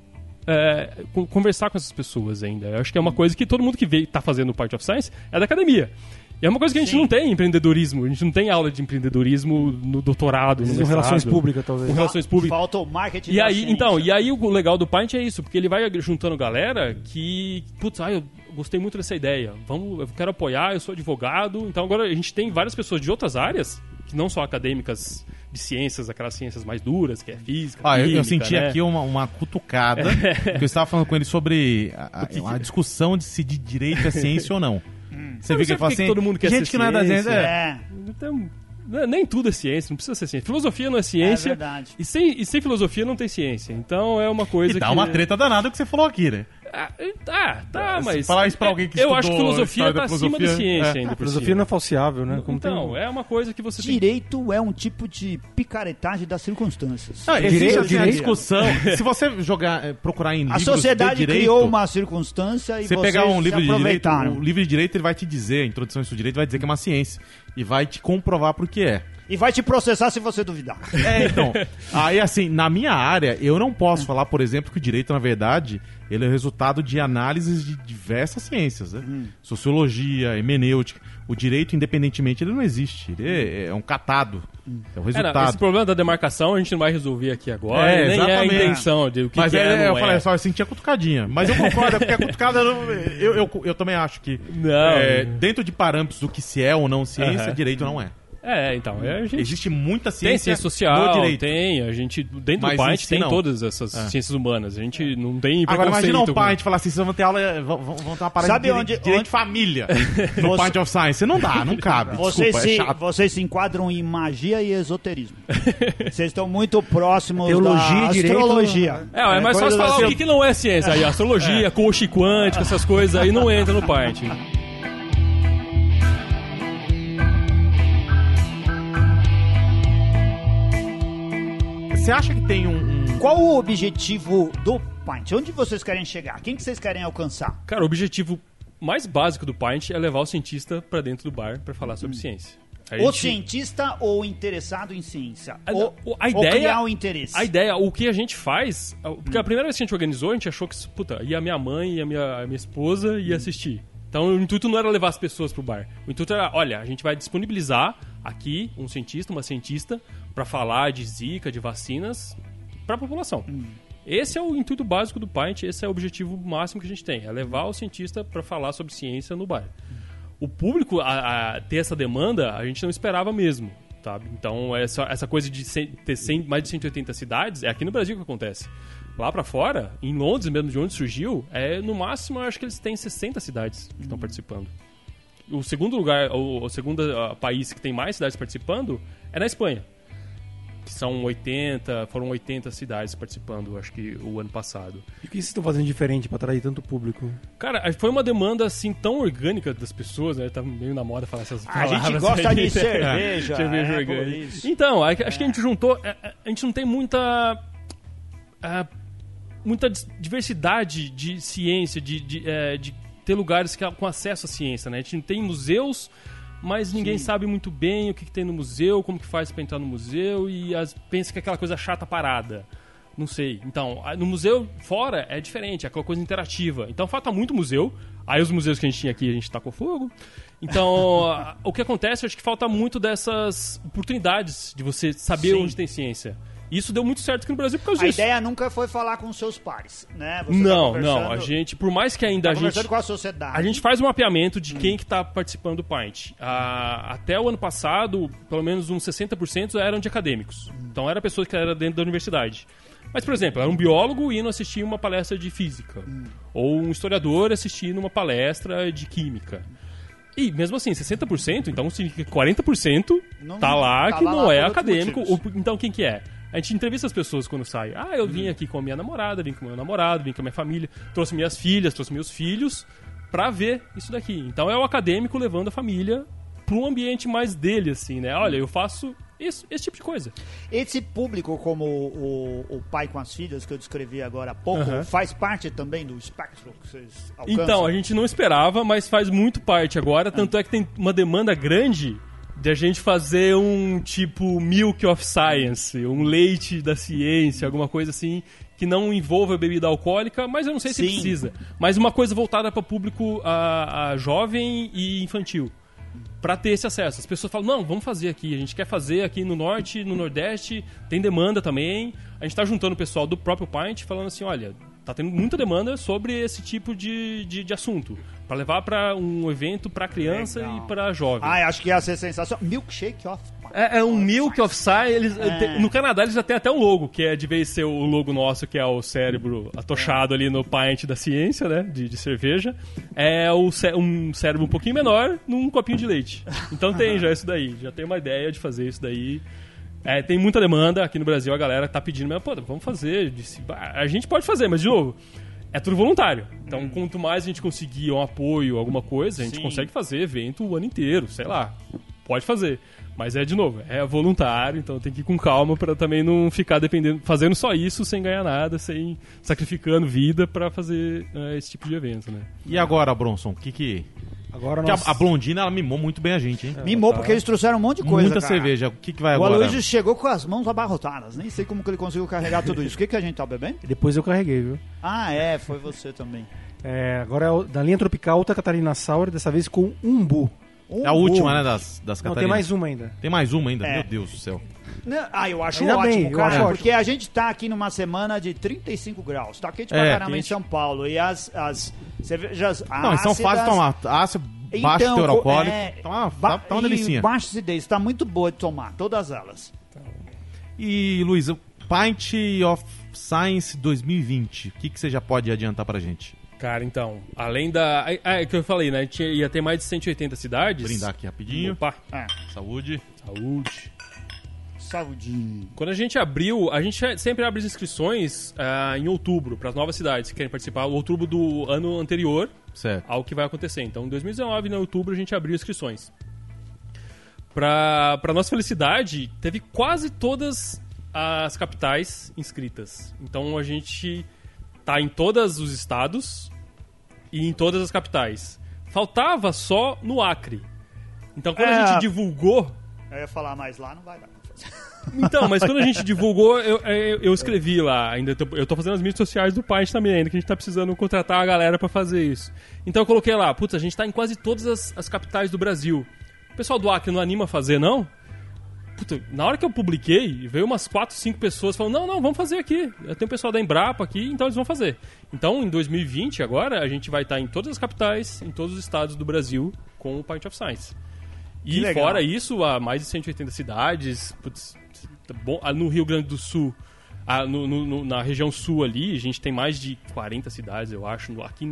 Speaker 2: é, con- conversar com essas pessoas ainda. Eu acho que é uma coisa que todo mundo que vê, tá fazendo Part of Science é da academia. E é uma coisa que a gente
Speaker 3: Sim.
Speaker 2: não tem em empreendedorismo, a gente não tem aula de empreendedorismo no doutorado, no mestrado.
Speaker 4: relações públicas, talvez.
Speaker 2: Com relações públicas.
Speaker 3: Falta o marketing
Speaker 2: E aí,
Speaker 3: ciência.
Speaker 2: então, e aí o legal do Paint é isso, porque ele vai juntando galera que, putz, ah, eu gostei muito dessa ideia. Vamos, eu quero apoiar, eu sou advogado. Então agora a gente tem várias pessoas de outras áreas, que não só acadêmicas de ciências, aquelas ciências mais duras, que é física,
Speaker 1: Ah, eu, eu
Speaker 2: química,
Speaker 1: senti
Speaker 2: né?
Speaker 1: aqui uma, uma cutucada. que eu estava falando com ele sobre a, a- a discussão de se de direito é ciência ou não. Você fala
Speaker 2: que
Speaker 1: assim:
Speaker 2: que todo mundo quer
Speaker 1: gente
Speaker 2: ser
Speaker 1: que não é da
Speaker 2: ciência.
Speaker 1: É.
Speaker 3: É,
Speaker 2: Então, nem tudo é ciência, não precisa ser ciência. Filosofia não é
Speaker 3: é
Speaker 2: ciência.
Speaker 3: verdade.
Speaker 2: e, sem, e sem filosofia não tem ciência. Então é uma coisa
Speaker 1: E dá
Speaker 2: que.
Speaker 1: uma treta danada que você falou aqui, né?
Speaker 2: Ah, tá, tá,
Speaker 1: Se
Speaker 2: mas.
Speaker 1: falar isso pra alguém que
Speaker 2: Eu acho que filosofia tá
Speaker 1: da
Speaker 2: acima da
Speaker 1: filosofia,
Speaker 2: ciência
Speaker 1: é.
Speaker 2: ainda.
Speaker 4: A
Speaker 2: por
Speaker 4: filosofia
Speaker 2: cima.
Speaker 4: não é falseável, né? Como tem-
Speaker 2: Então, é uma coisa que você tem
Speaker 3: Direito é um tipo de picaretagem das circunstâncias.
Speaker 1: Não, existe
Speaker 4: Direito-
Speaker 1: assim, a
Speaker 4: direito-
Speaker 1: discussão. Se você jogar, eh, procurar em
Speaker 3: A
Speaker 1: livros
Speaker 3: sociedade
Speaker 1: de direito,
Speaker 3: criou uma circunstância e
Speaker 1: Você pegar um livro de direito, o livro de direito ele vai te dizer, a introdução ao direito vai dizer que é uma ciência e vai te comprovar por que é.
Speaker 3: E vai te processar se você duvidar.
Speaker 1: É, então. aí, assim, na minha área, eu não posso falar, por exemplo, que o direito, na verdade, ele é o resultado de análises de diversas ciências, né? Sociologia, hemenêutica. O direito, independentemente, ele não existe. Ele é, é um catado. É o
Speaker 2: É, não,
Speaker 1: resultado.
Speaker 2: esse problema da demarcação a gente não vai resolver aqui agora.
Speaker 1: É,
Speaker 2: nem é a
Speaker 1: exatamente.
Speaker 2: intenção de o que,
Speaker 1: Mas
Speaker 2: que é,
Speaker 1: é,
Speaker 2: não
Speaker 1: eu
Speaker 2: é.
Speaker 1: falei, só eu senti a cutucadinha. Mas eu concordo, é porque a cutucada. Eu, eu, eu também acho que.
Speaker 2: Não.
Speaker 1: é, dentro de parâmetros do que se é ou não ciência,
Speaker 2: Aham.
Speaker 1: direito não é.
Speaker 2: É, então, é, a gente
Speaker 1: Existe muita
Speaker 2: tem
Speaker 1: ciência,
Speaker 2: ciência social,
Speaker 1: direito.
Speaker 2: tem, a gente, dentro
Speaker 1: Mas
Speaker 2: do
Speaker 1: si
Speaker 2: tem
Speaker 1: não.
Speaker 2: todas essas
Speaker 1: É.
Speaker 2: ciências humanas. A gente não tem
Speaker 1: Agora imagina um
Speaker 2: preconceito
Speaker 1: pai
Speaker 2: com-
Speaker 1: a gente falar assim, vocês vão ter aula, vão, vão ter uma parada
Speaker 3: Sabe
Speaker 1: de
Speaker 3: onde-
Speaker 1: direito, direito
Speaker 3: onde-
Speaker 1: de família no
Speaker 3: Você-
Speaker 1: Pint of Science. Não dá, não cabe.
Speaker 3: Vocês
Speaker 1: Desculpa, é
Speaker 3: se,
Speaker 1: chato.
Speaker 3: vocês se enquadram em magia e esoterismo. vocês estão muito próximos
Speaker 4: Teologia
Speaker 3: da
Speaker 4: e direito-
Speaker 3: astrologia.
Speaker 2: É, é mais
Speaker 3: coisa
Speaker 2: fácil falar o que, que não é ciência aí. Astrologia, coach quântico, essas coisas aí não entram no PAIT.
Speaker 1: Você acha que tem um... um-
Speaker 3: Qual o objetivo do Pint? Onde vocês querem chegar? Quem que vocês querem alcançar?
Speaker 2: Cara, o objetivo mais básico do PAIT é levar o cientista pra dentro do bar pra falar sobre ciência. A
Speaker 3: O
Speaker 2: gente-
Speaker 3: cientista ou o interessado em ciência?
Speaker 2: A-
Speaker 3: ou,
Speaker 2: o- a
Speaker 3: ou
Speaker 2: ideia-
Speaker 3: criar o interesse?
Speaker 2: A ideia, o que a gente faz. Porque a primeira vez que a gente organizou, a gente achou que, puta, ia a minha mãe e a minha, a minha esposa ia assistir. Então o intuito não era levar as pessoas pro bar. O intuito era, olha, a gente vai disponibilizar aqui um cientista, uma cientista, pra falar de zika, de vacinas, pra população. Esse é o intuito básico do Pint, esse é o objetivo máximo que a gente tem, é levar o cientista pra falar sobre ciência no bar. O público a, a ter essa demanda, a gente não esperava mesmo, sabe? Então, essa, essa coisa de ter 100 mais de 180 cidades, é aqui no Brasil que acontece. Lá pra fora, em Londres mesmo, de onde surgiu, é no máximo, eu acho que eles têm 60 cidades que estão participando. O segundo lugar, o, o segundo ah, país que tem mais cidades participando é na Espanha. Que são 80, foram 80 cidades participando, acho que o ano passado.
Speaker 4: E o que vocês estão fazendo diferente pra atrair tanto público?
Speaker 2: Cara, foi uma demanda assim tão orgânica das pessoas, né? Tá meio na moda falar essas
Speaker 3: A
Speaker 2: palavras.
Speaker 3: gente gosta
Speaker 2: aí.
Speaker 3: de cerveja.
Speaker 2: cerveja
Speaker 3: é,
Speaker 2: orgânica.
Speaker 3: por isso.
Speaker 2: Então, a- acho que a gente juntou. a- a- A gente não tem muita. ah, muita diversidade de ciência, de, de, eh, de ter lugares que- com acesso à ciência, né? A gente não tem museus, mas ninguém sabe muito bem o que, que tem no museu, como que faz pra entrar no museu e as, pensa que é aquela coisa chata parada. Não sei. Então, no museu fora é diferente, é aquela coisa interativa. Então falta muito museu. Aí os museus que a gente tinha aqui, a gente tacou fogo. Então, o que acontece, eu acho que falta muito dessas oportunidades de você saber
Speaker 3: Sim.
Speaker 2: onde tem ciência. Isso deu muito certo aqui no Brasil por causa
Speaker 3: A
Speaker 2: disso.
Speaker 3: ideia nunca foi falar com seus pares, né? Você tá
Speaker 2: Não,
Speaker 3: conversando-
Speaker 2: não. A gente, por mais que ainda
Speaker 3: tá
Speaker 2: a gente.
Speaker 3: com a sociedade.
Speaker 2: A gente faz um mapeamento de quem que está participando do Pint. Ah, até o ano passado, pelo menos uns 60% eram de acadêmicos. Então era pessoas que eram dentro da universidade. Mas, por exemplo, era um biólogo indo assistir uma palestra de física. Ou um historiador assistindo uma palestra de química. E mesmo assim, 60%, então significa que 40%
Speaker 3: Não-
Speaker 2: tá lá
Speaker 3: tava
Speaker 2: que não
Speaker 3: lá
Speaker 2: é acadêmico. Ou- então quem que é? A gente entrevista as pessoas quando sai. Ah, eu vim aqui com a minha namorada, vim com o meu namorado, vim com a minha família, trouxe minhas filhas, trouxe meus filhos pra ver isso daqui. Então é o acadêmico levando a família pra um ambiente mais dele, assim, né? Olha, eu faço isso, esse tipo de coisa.
Speaker 3: Esse público, como o, o pai com as filhas, que eu descrevi agora há pouco,
Speaker 2: Aham.
Speaker 3: faz parte também do espectro que vocês alcançam?
Speaker 2: Então, a gente não esperava, mas faz muito parte agora. Tanto é que tem uma demanda grande de a gente fazer um tipo Milk of Science, um leite da ciência, alguma coisa assim, que não envolva bebida alcoólica, mas eu não sei se
Speaker 3: Sim.
Speaker 2: precisa. Mas uma coisa voltada para público a, a jovem e infantil. Pra ter esse acesso. As pessoas falam, não, vamos fazer aqui. A gente quer fazer aqui no norte, no nordeste, tem demanda também. A gente tá juntando o pessoal do próprio Pint falando assim, olha, tá tendo muita demanda sobre esse tipo de, de, de assunto. Pra levar pra um evento pra criança
Speaker 3: Legal.
Speaker 2: e pra jovem.
Speaker 3: Ah, acho que ia ser sensacional. Milkshake of...
Speaker 2: É, é um Milk of Science. Eles,
Speaker 3: É.
Speaker 2: no Canadá eles já têm até um logo, que é de vez ser o logo nosso, que é o cérebro atochado ali no pint da ciência, né? De, de cerveja. É o um cérebro um pouquinho menor num copinho de leite. Então tem já isso daí. Já tem uma ideia de fazer isso daí. É, tem muita demanda aqui no Brasil, a galera tá pedindo, mas pô, vamos fazer. Disse, "Bah, a gente pode fazer, mas de novo. É tudo voluntário. Então, quanto mais a gente conseguir um apoio, alguma coisa, a gente
Speaker 3: Sim.
Speaker 2: consegue fazer evento o ano inteiro, sei lá. Pode fazer. Mas é de novo, é voluntário, então tem que ir com calma pra também não ficar dependendo, fazendo só isso sem ganhar nada, sem sacrificando vida pra fazer é, esse tipo de evento, né?
Speaker 1: E agora, Bronson, o que que...
Speaker 4: Agora nós...
Speaker 1: a, a Blondina, ela mimou muito bem a gente, hein?
Speaker 3: Mimou
Speaker 4: tá.
Speaker 3: porque eles trouxeram um monte de coisa,
Speaker 1: Muita
Speaker 3: cara.
Speaker 1: cerveja. O que que vai
Speaker 3: O
Speaker 1: agora?
Speaker 3: Aloysio chegou com as mãos abarrotadas. Nem sei como que ele conseguiu carregar tudo isso. O que, que a gente tá bebendo?
Speaker 4: Depois eu carreguei, viu?
Speaker 3: Ah, é, foi você também.
Speaker 4: É, agora é o- da linha tropical, outra Catarina Sour, dessa vez com umbu.
Speaker 3: Um
Speaker 1: É a última, né, das, das
Speaker 4: Não, tem
Speaker 1: Catarinas.
Speaker 4: mais uma ainda.
Speaker 1: Tem mais uma ainda?
Speaker 3: É.
Speaker 1: Meu Deus do céu.
Speaker 3: Não, Ah, eu acho
Speaker 4: Ainda
Speaker 3: ótimo,
Speaker 4: bem, eu
Speaker 3: cara,
Speaker 4: acho ótimo.
Speaker 3: porque a gente tá aqui numa semana de 35 graus. Tá quente pra
Speaker 1: É,
Speaker 3: caramba em. São Paulo. E as, as cervejas
Speaker 1: Não, são
Speaker 3: ácidas-
Speaker 1: fases tomar ácido, baixo
Speaker 3: Então,
Speaker 1: teor alcoólico.
Speaker 3: é,
Speaker 1: tá, uma,
Speaker 3: ba-
Speaker 1: tá, tá uma delicinha.
Speaker 3: Baixa acidez, tá muito boa de tomar, todas elas.
Speaker 1: E, Luiz, o Pint of Science 2020, o que, que você já pode adiantar pra gente?
Speaker 2: Cara, então, além da. É, é que eu falei, né? Tinha, ia ter mais de 180 cidades.
Speaker 1: Brindar aqui rapidinho.
Speaker 2: Opa,
Speaker 3: É,
Speaker 1: Saúde.
Speaker 2: saúde. Quando a gente abriu, a gente sempre abre as inscrições ah, em outubro para as novas cidades que querem participar, outubro do ano anterior
Speaker 1: Certo.
Speaker 2: ao que vai acontecer. Então, em 2019, em outubro, a gente abriu inscrições. Pra, pra nossa felicidade, teve quase todas as capitais inscritas. Então, a gente tá em todos os estados e em todas as capitais. Faltava só no Acre. Então, quando a
Speaker 3: É.
Speaker 2: gente divulgou
Speaker 3: Eu ia falar mais lá, não vai dar.
Speaker 2: Então, mas quando a gente divulgou, eu, eu, eu escrevi lá, ainda tô, eu tô fazendo as mídias sociais do Pint também, ainda que a gente tá precisando contratar a galera pra fazer isso. Então eu coloquei lá, putz, a gente tá em quase todas as, as capitais do Brasil. O pessoal do Acre não anima a fazer, não? Puta, na hora que eu publiquei, veio umas 4, 5 pessoas falando, não, não, vamos fazer aqui. Eu tenho o pessoal da Embrapa aqui, então eles vão fazer. Então, em 2020, agora, a gente vai estar em todas as capitais, em todos os estados do Brasil, com o Pint of Science. E
Speaker 3: legal.
Speaker 2: fora isso, há mais de 180 cidades. putz, bom, ah, no Rio Grande do Sul, ah, no- no- na região sul ali, a gente tem mais de 40 cidades, eu acho. Aqui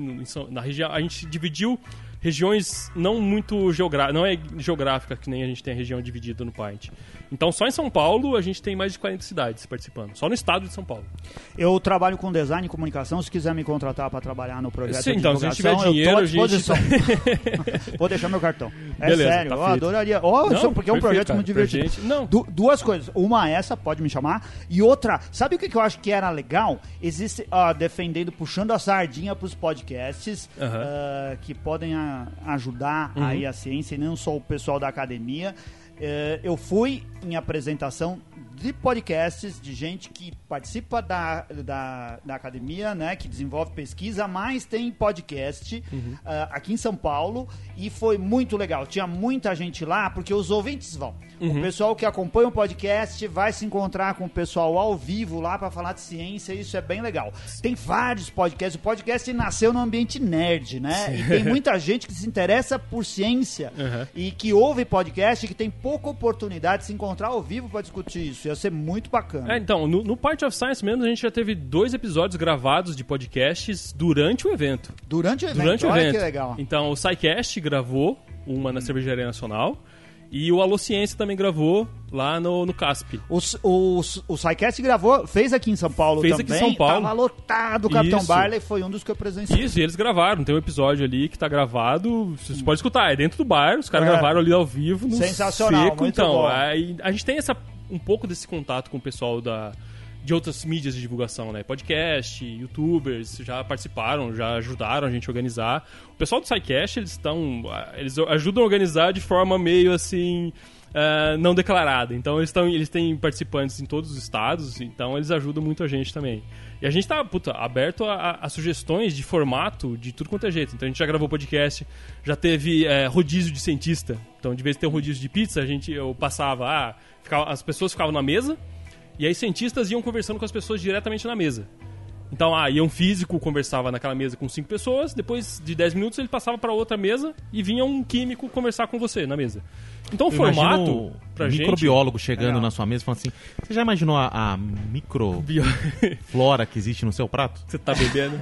Speaker 2: na região, a gente dividiu regiões não muito geográficas, não é geográfica que nem a gente tem a região dividida no Pint. Então, só em São Paulo a gente tem mais de 40 cidades participando, só no estado de São Paulo.
Speaker 3: Eu trabalho com design e comunicação. Se quiser me contratar para trabalhar no projeto
Speaker 2: Sim,
Speaker 3: de
Speaker 2: então, se a gente tiver dinheiro, a gente-.
Speaker 3: Vou deixar meu cartão. É
Speaker 2: Beleza,
Speaker 3: sério,
Speaker 2: tá
Speaker 3: eu
Speaker 2: feito.
Speaker 3: adoraria. Oh, isso porque é um
Speaker 2: perfeito,
Speaker 3: projeto
Speaker 2: cara,
Speaker 3: muito divertido.
Speaker 2: Não,
Speaker 3: Du- duas coisas. Uma essa, pode me chamar. E outra, sabe o que, que eu acho que era legal? Existe, ah, defendendo, puxando a sardinha pros podcasts
Speaker 2: Aham. Uhum.
Speaker 3: ah, que podem ajudar aí a ciência e não só o pessoal da academia. Eh, eu fui em apresentação de podcasts de gente que participa da, da, da academia, né, que desenvolve pesquisa, mas tem podcast ah, aqui em São Paulo e foi muito legal. Tinha muita gente lá, porque os ouvintes vão. O pessoal que acompanha o podcast vai se encontrar com o pessoal ao vivo lá para falar de ciência, isso é bem legal. Tem vários podcasts, o podcast nasceu no ambiente nerd, né? E tem muita gente que se interessa por ciência
Speaker 2: Uhum.
Speaker 3: e que ouve podcast e que tem pouca oportunidade de se encontrar ao vivo para discutir isso. Ia ser muito bacana.
Speaker 2: É, então, no, no Part of Science mesmo, a gente já teve dois episódios gravados de podcasts durante o evento.
Speaker 3: Durante o evento,
Speaker 2: Durante o
Speaker 3: olha
Speaker 2: evento.
Speaker 3: que legal.
Speaker 2: Então, o SciCast gravou uma na Cervejaria Nacional. E o Alô Ciência também gravou lá no, no CASP.
Speaker 3: O, o, o SciCast gravou, fez aqui em São Paulo
Speaker 2: Fez
Speaker 3: também.
Speaker 2: aqui em São Paulo.
Speaker 3: Tava lotado. O Capitão
Speaker 2: Isso.
Speaker 3: Barley foi um dos que eu presenciei.
Speaker 2: Isso, e eles gravaram. Tem um episódio ali que tá gravado. Você pode escutar, é dentro do bar. Os caras
Speaker 3: É.
Speaker 2: gravaram ali ao vivo. No
Speaker 3: Sensacional,
Speaker 2: seco. então,
Speaker 3: bom.
Speaker 2: aí a gente tem essa, um pouco desse contato com o pessoal da, de outras mídias de divulgação, né? Podcast, youtubers, já participaram, já ajudaram a gente a organizar. O pessoal do SciCast, eles estão. Eles ajudam a organizar de forma meio assim. Ah, não declarada. Então eles, tão, eles têm participantes em todos os estados, então eles ajudam muito a gente também. E a gente tá, puta, aberto a, a- a sugestões de formato de tudo quanto é jeito. Então a gente já gravou podcast, já teve é, rodízio de cientista. Então, de vez em ter um rodízio de pizza, a gente eu passava, ah, ficava- as pessoas ficavam na mesa, e aí cientistas iam conversando com as pessoas diretamente na mesa. Então, ah, ia um físico, conversava naquela mesa com cinco pessoas, depois de 10 minutos ele passava para outra mesa e vinha um químico conversar com você na mesa. Então o formato,
Speaker 1: o
Speaker 2: pra gente...
Speaker 1: microbiólogo chegando
Speaker 3: Legal.
Speaker 1: na sua mesa e falando assim: Você já imaginou a, a microflora que existe no seu prato?
Speaker 2: Você tá bebendo.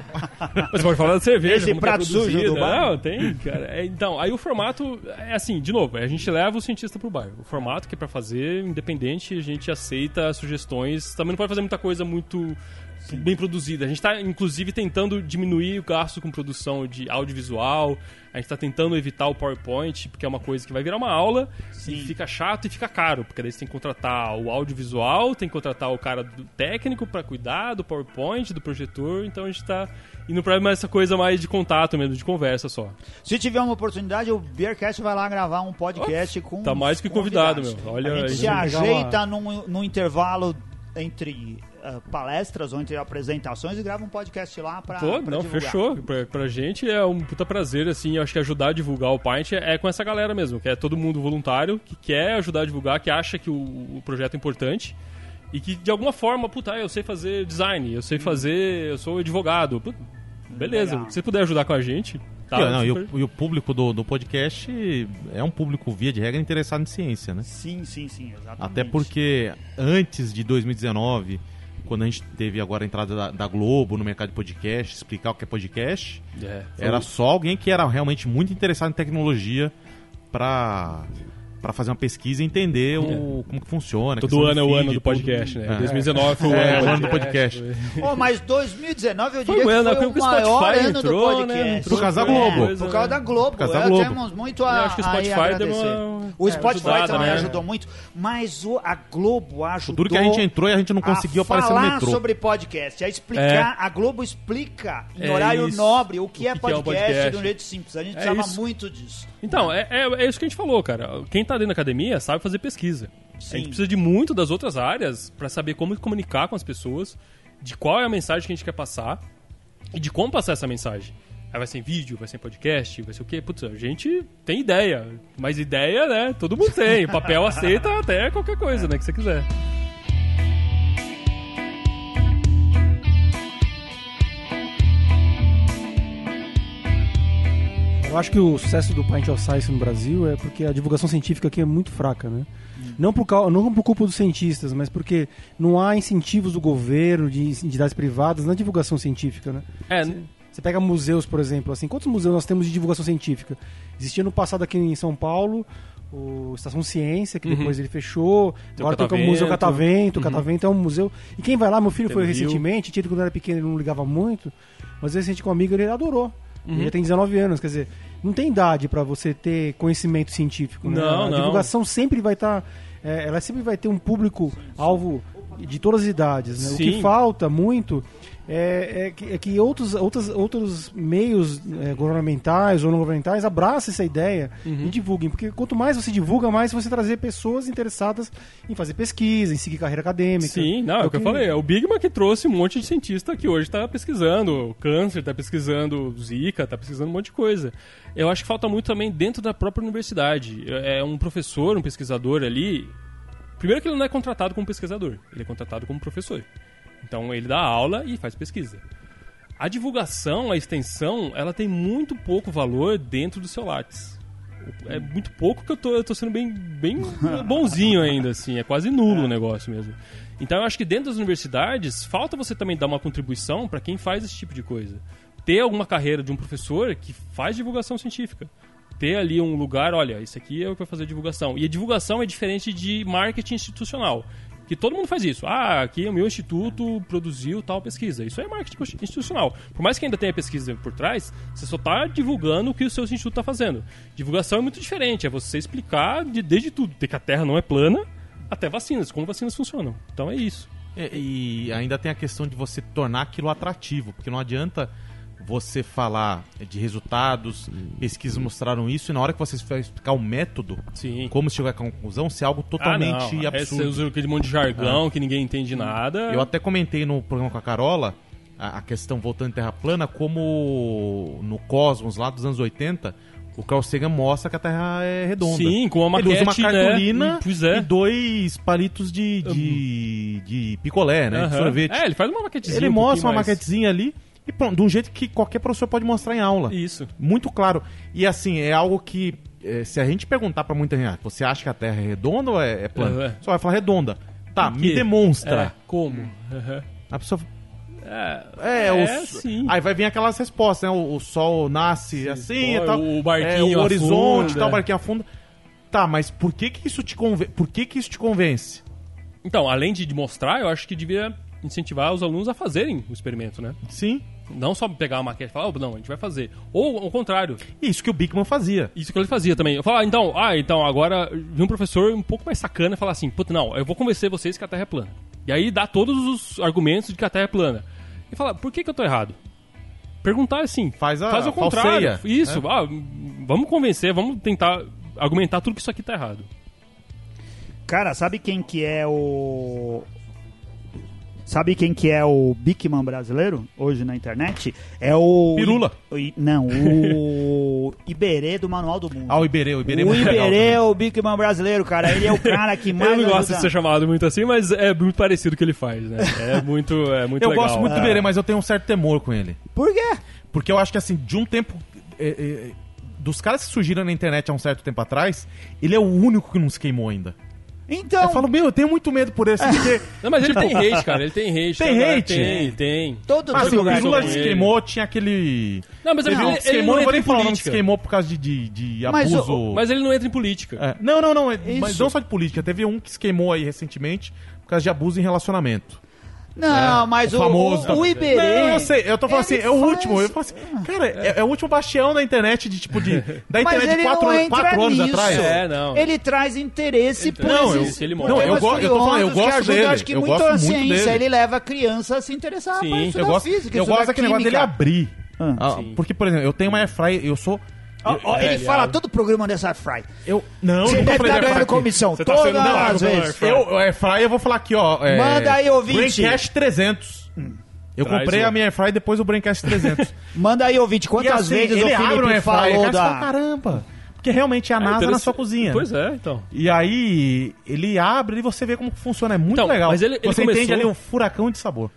Speaker 2: Mas pode falar da cerveja.
Speaker 3: Esse
Speaker 2: é
Speaker 3: prato sujo do bar?
Speaker 2: Não, tem, cara. É, então, aí o formato é assim, de novo, a gente leva o cientista pro bar. O formato que é pra fazer, independente, a gente aceita sugestões. Também não pode fazer muita coisa muito bem produzida. A gente tá, inclusive, tentando diminuir o gasto com produção de audiovisual. A gente tá tentando evitar o PowerPoint, porque é uma coisa que vai virar uma aula
Speaker 3: Sim.
Speaker 2: e fica chato e fica caro, porque daí você tem que contratar o audiovisual, tem que contratar o cara do técnico pra cuidar do PowerPoint, do projetor, então a gente tá indo pra mais essa coisa mais de contato mesmo, de conversa só.
Speaker 3: Se tiver uma oportunidade, o Beercast vai lá gravar um podcast com.
Speaker 2: tá mais que convidado,
Speaker 3: convidados.
Speaker 2: meu. Olha,
Speaker 3: a
Speaker 2: a
Speaker 3: gente
Speaker 2: gente
Speaker 3: se ajeita num, num intervalo entre palestras ou entre apresentações e grava um podcast lá pra.
Speaker 2: Pô,
Speaker 3: pra
Speaker 2: não,
Speaker 3: divulgar.
Speaker 2: fechou. Pra, pra gente é um puta prazer, assim, eu acho que ajudar a divulgar o Pint é, é com essa galera mesmo, que é todo mundo voluntário, que quer ajudar a divulgar, que acha que o, o projeto é importante e que de alguma forma, puta, eu sei fazer design, eu sei fazer, eu sou advogado. Puta, beleza,
Speaker 3: Legal.
Speaker 2: se você puder ajudar com a gente, tá?
Speaker 1: E, não, e,
Speaker 2: super-
Speaker 1: o, e o público do, do podcast é um público, via de regra, interessado em ciência, né?
Speaker 3: Sim, sim, sim, exatamente.
Speaker 1: Até porque antes de 2019, quando a gente teve agora a entrada da, da Globo no mercado de podcast, explicar o que é podcast,
Speaker 2: É,
Speaker 1: era só alguém que era realmente muito interessado em tecnologia pra, pra fazer uma pesquisa e entender o, como que funciona. a
Speaker 2: Todo ano é o
Speaker 1: feed,
Speaker 2: ano do podcast, né?
Speaker 1: É.
Speaker 2: 2019 foi o
Speaker 1: É,
Speaker 2: ano,
Speaker 1: o ano do podcast.
Speaker 3: Oh, mas 2019 eu
Speaker 2: Foi
Speaker 3: diria
Speaker 2: o ano,
Speaker 3: que foi o
Speaker 2: o
Speaker 3: maior
Speaker 2: Spotify
Speaker 3: ano
Speaker 2: entrou,
Speaker 3: do
Speaker 2: né?
Speaker 3: podcast.
Speaker 2: Entrou
Speaker 1: Por causa da
Speaker 3: É,
Speaker 1: Globo.
Speaker 3: Por causa da Globo.
Speaker 1: Por causa da
Speaker 3: Eu
Speaker 1: Globo.
Speaker 3: temos muito
Speaker 2: Eu
Speaker 3: a,
Speaker 2: acho que o Spotify deu uma-
Speaker 3: O
Speaker 2: é,
Speaker 3: Spotify
Speaker 2: ajudada,
Speaker 3: também
Speaker 2: né?
Speaker 3: ajudou muito, mas o, a Globo ajudou.
Speaker 1: Tudo que a gente entrou e a gente não conseguiu aparecer no
Speaker 3: falar
Speaker 1: metrô.
Speaker 3: sobre podcast, a explicar, a Globo explica em
Speaker 2: É
Speaker 3: horário
Speaker 2: isso.
Speaker 3: nobre o que,
Speaker 2: O
Speaker 3: é,
Speaker 2: é
Speaker 3: podcast
Speaker 2: podcast.
Speaker 3: de um jeito simples. A gente
Speaker 2: É
Speaker 3: precisava
Speaker 2: isso.
Speaker 3: muito disso.
Speaker 2: Então, é, é, é isso que a gente falou, cara. Quem tá dentro da academia sabe fazer pesquisa. A
Speaker 3: Sim.
Speaker 2: gente precisa de muito das outras áreas pra saber como comunicar com as pessoas, de qual é a mensagem que a gente quer passar e de como passar essa mensagem. Aí vai ser em vídeo, vai ser em podcast, vai ser o quê? Putz, a gente tem ideia. Mas ideia, né? Todo mundo tem. Papel aceita até qualquer coisa, né? Que você quiser.
Speaker 4: Eu acho que o sucesso do Pint of Science no Brasil é porque a divulgação científica aqui é muito fraca, né? Não, por, cau- não por culpa dos cientistas, mas porque não há incentivos do governo, de entidades privadas na divulgação científica, né?
Speaker 2: É,
Speaker 4: Você pega museus, por exemplo, assim, quantos museus nós temos de divulgação científica? Existia no passado aqui em São Paulo o Estação Ciência, que
Speaker 2: Uhum.
Speaker 4: depois ele fechou.
Speaker 2: Tem
Speaker 4: Agora tem o. Museu Catavento. O
Speaker 2: Uhum.
Speaker 4: Catavento é um museu. E quem vai lá, meu filho
Speaker 2: Tem
Speaker 4: foi recentemente, tinha ido quando era pequeno, ele não ligava muito, mas recente com um amigo ele adorou.
Speaker 2: Uhum.
Speaker 4: Ele tem 19 anos, quer dizer, não tem idade pra você ter conhecimento científico. né?
Speaker 2: Não,
Speaker 4: a
Speaker 2: não.
Speaker 4: divulgação sempre vai estar. ela sempre vai ter um público alvo de todas as idades. Né? O que falta muito é, é que, é que outros, outros, outros meios é, governamentais ou não governamentais abracem essa ideia
Speaker 2: Uhum.
Speaker 4: e divulguem. Porque quanto mais você divulga, mais você trazer pessoas interessadas em fazer pesquisa, em seguir carreira acadêmica.
Speaker 2: Sim, não, é o que eu falei. É o Bigman que trouxe um monte de cientista que hoje está pesquisando câncer, está pesquisando zika, está pesquisando um monte de coisa. Eu acho que falta muito também dentro da própria universidade. É um professor, um pesquisador ali. Primeiro que ele não é contratado como pesquisador, ele é contratado como professor. Então ele dá aula e faz pesquisa. A divulgação, a extensão, ela tem muito pouco valor dentro do seu Lattes. É muito pouco que eu tô, eu tô sendo bem, bem bonzinho ainda, assim. É quase nulo o negócio mesmo. Então eu acho que dentro das universidades, falta você também dar uma contribuição para quem faz esse tipo de coisa. Ter alguma carreira de um professor que faz divulgação científica. ter ali um lugar, olha, isso aqui é o que vai fazer a divulgação. E a divulgação é diferente de marketing institucional. Que todo mundo faz isso. Ah, aqui o meu instituto produziu tal pesquisa. Isso é marketing institucional. Por mais que ainda tenha pesquisa por trás, você só está divulgando o que o seu instituto está fazendo. Divulgação é muito diferente. É você explicar de, desde tudo. De que a Terra não é plana até vacinas, como vacinas funcionam. Então é isso.
Speaker 1: E, e ainda tem a questão de você tornar aquilo atrativo, porque não adianta você falar de resultados, pesquisas mostraram isso, e na hora que você vai explicar o método,
Speaker 2: Sim.
Speaker 1: como chegar à conclusão, se é algo totalmente
Speaker 2: ah, não. Aí Você
Speaker 1: absurdo.
Speaker 2: usa aquele monte de jargão que ninguém entende nada.
Speaker 1: Eu até comentei no programa com a Carola a, a questão voltando em Terra plana, como no Cosmos lá dos anos 80, o Carl Sagan mostra que a Terra é redonda.
Speaker 2: Sim, com uma
Speaker 1: Ele usa uma
Speaker 2: maquete, né?
Speaker 1: cartolina
Speaker 2: Pois é.
Speaker 1: e dois palitos de, de, de picolé, né? De
Speaker 2: Aham.
Speaker 1: sorvete.
Speaker 2: É, ele faz uma maquetezinha.
Speaker 1: Ele
Speaker 2: um
Speaker 1: mostra uma
Speaker 2: mais-
Speaker 1: maquetezinha ali e pronto, de um jeito que qualquer professor pode mostrar em aula.
Speaker 2: Isso.
Speaker 1: Muito claro. E assim, é algo que, eh, se a gente perguntar pra muita gente, ah, você acha que a Terra é redonda ou é, é plana?
Speaker 2: Aham.
Speaker 1: Só vai falar redonda. Tá, me demonstra.
Speaker 2: É, como? Aham.
Speaker 1: A pessoa.
Speaker 2: É,
Speaker 1: É,
Speaker 2: é,
Speaker 1: o,
Speaker 2: sim.
Speaker 1: Aí vai vir aquelas respostas, né? O, o sol nasce assim
Speaker 2: Ó,
Speaker 1: e tal.
Speaker 2: o barquinho
Speaker 1: é, o horizonte e tal, o barquinho afunda. Tá, mas por que que isso te convence? Por que que isso te convence?
Speaker 2: Então, além de mostrar, eu acho que devia incentivar os alunos a fazerem o experimento, né?
Speaker 1: Sim.
Speaker 2: Não só pegar uma maquete e falar, oh, não, a gente vai fazer. Ou ao contrário,
Speaker 1: Isso que o Bigman fazia.
Speaker 2: isso que ele fazia também. Eu falava, ah, então, ah, então agora vi um professor um pouco mais sacana e falar assim, puta, não, eu vou convencer vocês que a Terra é plana. E aí dá todos os argumentos de que a Terra é plana. E fala, por que, que eu tô errado? Perguntar assim,
Speaker 1: Faz a-
Speaker 2: faz o contrário.
Speaker 1: falseia,
Speaker 2: Isso, ah, vamos convencer, vamos tentar argumentar tudo que isso aqui tá errado.
Speaker 3: Cara, sabe quem que é o. Sabe quem que é o Bigman brasileiro hoje na internet? É o.
Speaker 1: Pirula.
Speaker 3: I- Não, o Iberê do Manual do Mundo.
Speaker 1: Ah, o Iberê, o Iberê é
Speaker 3: o
Speaker 1: muito legal
Speaker 3: Iberê é o Bigman brasileiro, cara. Ele é o cara que mais.
Speaker 2: eu não gosto
Speaker 3: ajuda-
Speaker 2: de ser chamado muito assim, mas é muito parecido o que ele faz, né? É muito, é muito
Speaker 1: Eu
Speaker 2: legal.
Speaker 1: gosto muito do
Speaker 2: É.
Speaker 1: Iberê, mas eu tenho um certo temor com ele.
Speaker 3: Por quê?
Speaker 1: Porque eu acho que, assim, de um tempo. é, é, dos caras que surgiram na internet há um certo tempo atrás, ele é o único que não se queimou ainda.
Speaker 3: Então.
Speaker 1: Eu falo, meu, eu tenho muito medo por esse, porque.
Speaker 2: Não, mas ele tem hate, cara. Ele tem hate.
Speaker 1: Tem
Speaker 2: tá?
Speaker 1: hate?
Speaker 2: Tem, tem.
Speaker 3: Todo
Speaker 1: Mas assim, o Pirula
Speaker 2: com
Speaker 1: se
Speaker 2: ele.
Speaker 1: queimou, tinha aquele.
Speaker 2: Não, mas ele,
Speaker 1: um
Speaker 2: ele,
Speaker 1: se queimou,
Speaker 2: não
Speaker 1: não vou nem
Speaker 2: em
Speaker 1: falar o se queimou por causa de, de, de
Speaker 3: Mas o-
Speaker 1: abuso.
Speaker 2: Mas ele não entra em política.
Speaker 1: É, Não, não, não. é- Mas
Speaker 3: Isso.
Speaker 1: não só de política. Teve um que se queimou aí recentemente por causa de abuso em relacionamento.
Speaker 3: Não,
Speaker 1: É,
Speaker 3: mas
Speaker 1: o famoso.
Speaker 3: o, o Iberê.
Speaker 1: Não, eu sei. Eu tô falando assim, é o
Speaker 3: faz-
Speaker 1: último. Eu falo assim, cara, é, é o último bastião da internet de tipo de. Da internet
Speaker 3: ele
Speaker 1: de quatro,
Speaker 3: não
Speaker 1: anos-
Speaker 3: entra
Speaker 1: quatro anos
Speaker 3: nisso.
Speaker 1: atrás.
Speaker 2: É, não.
Speaker 3: Ele traz interesse por
Speaker 1: Não, eu-
Speaker 3: esses
Speaker 2: ele
Speaker 3: por
Speaker 2: não,
Speaker 1: eu go- eu tô falando, eu gosto
Speaker 3: ajuda,
Speaker 1: dele,
Speaker 3: Acho que
Speaker 1: eu
Speaker 3: muito
Speaker 1: gosto
Speaker 3: a
Speaker 1: muito
Speaker 3: ciência,
Speaker 1: dele.
Speaker 3: ele leva a criança a se interessar
Speaker 2: Sim.
Speaker 3: por
Speaker 1: Eu
Speaker 3: estudar
Speaker 1: gosto,
Speaker 3: física,
Speaker 1: eu gosto daquele negócio dele abrir.
Speaker 3: Ah.
Speaker 1: Ah, porque, por exemplo, eu tenho uma airfryer, eu sou.
Speaker 3: Ó, ele
Speaker 2: É,
Speaker 3: fala
Speaker 2: ele
Speaker 3: todo o programa dessa Fry.
Speaker 1: Eu. Não,
Speaker 3: Você
Speaker 1: não
Speaker 3: deve estar ganhando comissão
Speaker 2: Você tá sendo
Speaker 3: todas
Speaker 2: pago
Speaker 3: as vezes.
Speaker 1: Eu, Airfryer, eu vou falar aqui, ó. É,
Speaker 3: Manda aí, ouvinte.
Speaker 1: Braincast 300. Eu
Speaker 2: Traz
Speaker 1: comprei
Speaker 2: o-
Speaker 1: a minha Airfryer depois do Braincast 300.
Speaker 3: Manda aí, ouvinte,
Speaker 1: E
Speaker 3: quantas
Speaker 1: assim,
Speaker 3: vezes o
Speaker 1: ele abre um
Speaker 3: Felipe
Speaker 1: Airfryer,
Speaker 3: falou
Speaker 1: fala,
Speaker 3: da...
Speaker 1: caramba. Porque realmente é a NASA na sua cozinha.
Speaker 2: Pois é, então.
Speaker 1: E aí, ele abre e você vê como funciona. É muito
Speaker 2: Então,
Speaker 1: legal.
Speaker 2: mas ele- ele
Speaker 1: você
Speaker 2: começou-
Speaker 1: entende ali um furacão de sabor.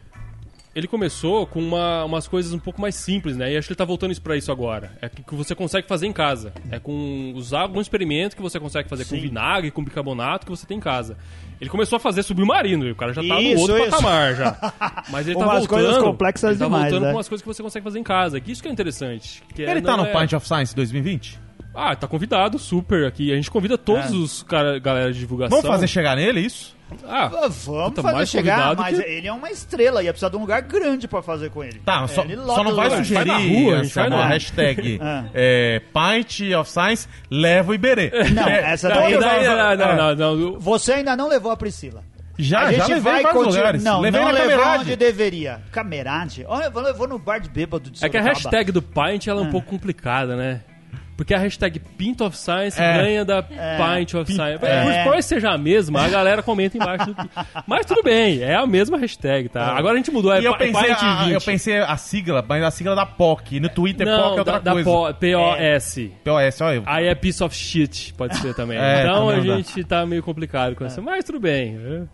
Speaker 2: Ele começou com uma- umas coisas um pouco mais simples, né? E acho que ele tá voltando isso pra isso agora. É que, que você consegue fazer em casa. É com usar algum experimento que você consegue fazer com vinagre, com bicarbonato que você tem em casa. Ele começou a fazer submarino, e o cara já tá
Speaker 3: Isso,
Speaker 2: no outro
Speaker 3: isso.
Speaker 2: patamar já. Mas ele tá
Speaker 3: Umas
Speaker 2: voltando.
Speaker 3: coisas complexas
Speaker 2: ele tá
Speaker 3: demais,
Speaker 2: voltando
Speaker 3: né?
Speaker 2: com umas coisas que você consegue fazer em casa. Que isso que é interessante. que é-
Speaker 1: ele tá
Speaker 2: não
Speaker 1: no
Speaker 2: é-
Speaker 1: Pint of Science 2020?
Speaker 2: Ah, tá convidado, super aqui. A gente convida todos
Speaker 3: É.
Speaker 2: os cara, galera de divulgação.
Speaker 1: Vamos fazer chegar nele, isso?
Speaker 2: Ah,
Speaker 3: Vamos
Speaker 2: Puta,
Speaker 3: fazer
Speaker 2: mais
Speaker 3: chegar, mas
Speaker 2: que-
Speaker 3: ele é uma estrela, ia precisar de um lugar grande pra fazer com ele.
Speaker 1: Tá,
Speaker 3: É,
Speaker 1: só,
Speaker 3: ele
Speaker 1: só não vai sugerir
Speaker 2: Vai na rua, a gente vai
Speaker 1: Anselmo,
Speaker 2: na-
Speaker 1: a hashtag
Speaker 3: Ah.
Speaker 1: é, Pint of Science leva o Iberê.
Speaker 3: Não,
Speaker 1: É,
Speaker 3: essa daí-
Speaker 1: as-
Speaker 2: daí-
Speaker 1: é,
Speaker 2: não, não, não, não.
Speaker 3: Você ainda não levou a Priscila.
Speaker 1: Já,
Speaker 3: a
Speaker 1: já
Speaker 3: gente
Speaker 1: levei
Speaker 3: vai
Speaker 1: em vários
Speaker 3: continuar-
Speaker 1: lugares.
Speaker 3: Não,
Speaker 1: levei
Speaker 3: não
Speaker 1: na
Speaker 3: levou
Speaker 1: Camerade.
Speaker 3: onde deveria. Camerade? Olha, eu levou no bar de bêbado de
Speaker 2: É que a hashtag do Pint ela é um
Speaker 3: Ah.
Speaker 2: pouco complicada, né? Porque a hashtag Pint of Science
Speaker 1: É.
Speaker 2: ganha da Pint of Science.
Speaker 3: É.
Speaker 2: Por mais que seja a mesma, a galera comenta embaixo do Mas tudo bem, é a mesma hashtag, tá? Agora a gente mudou, é
Speaker 1: E eu
Speaker 2: Pi-
Speaker 1: pensei, a,
Speaker 2: 20.
Speaker 1: eu pensei a sigla, mas a sigla da POC. No Twitter,
Speaker 2: Não,
Speaker 1: POC é outra
Speaker 2: da,
Speaker 1: coisa.
Speaker 2: Po- POS.
Speaker 1: POS, olha eu.
Speaker 2: Aí é piece of shit, pode ser também.
Speaker 1: É,
Speaker 2: então
Speaker 1: também
Speaker 2: a gente tá meio complicado com isso. Mas tudo bem.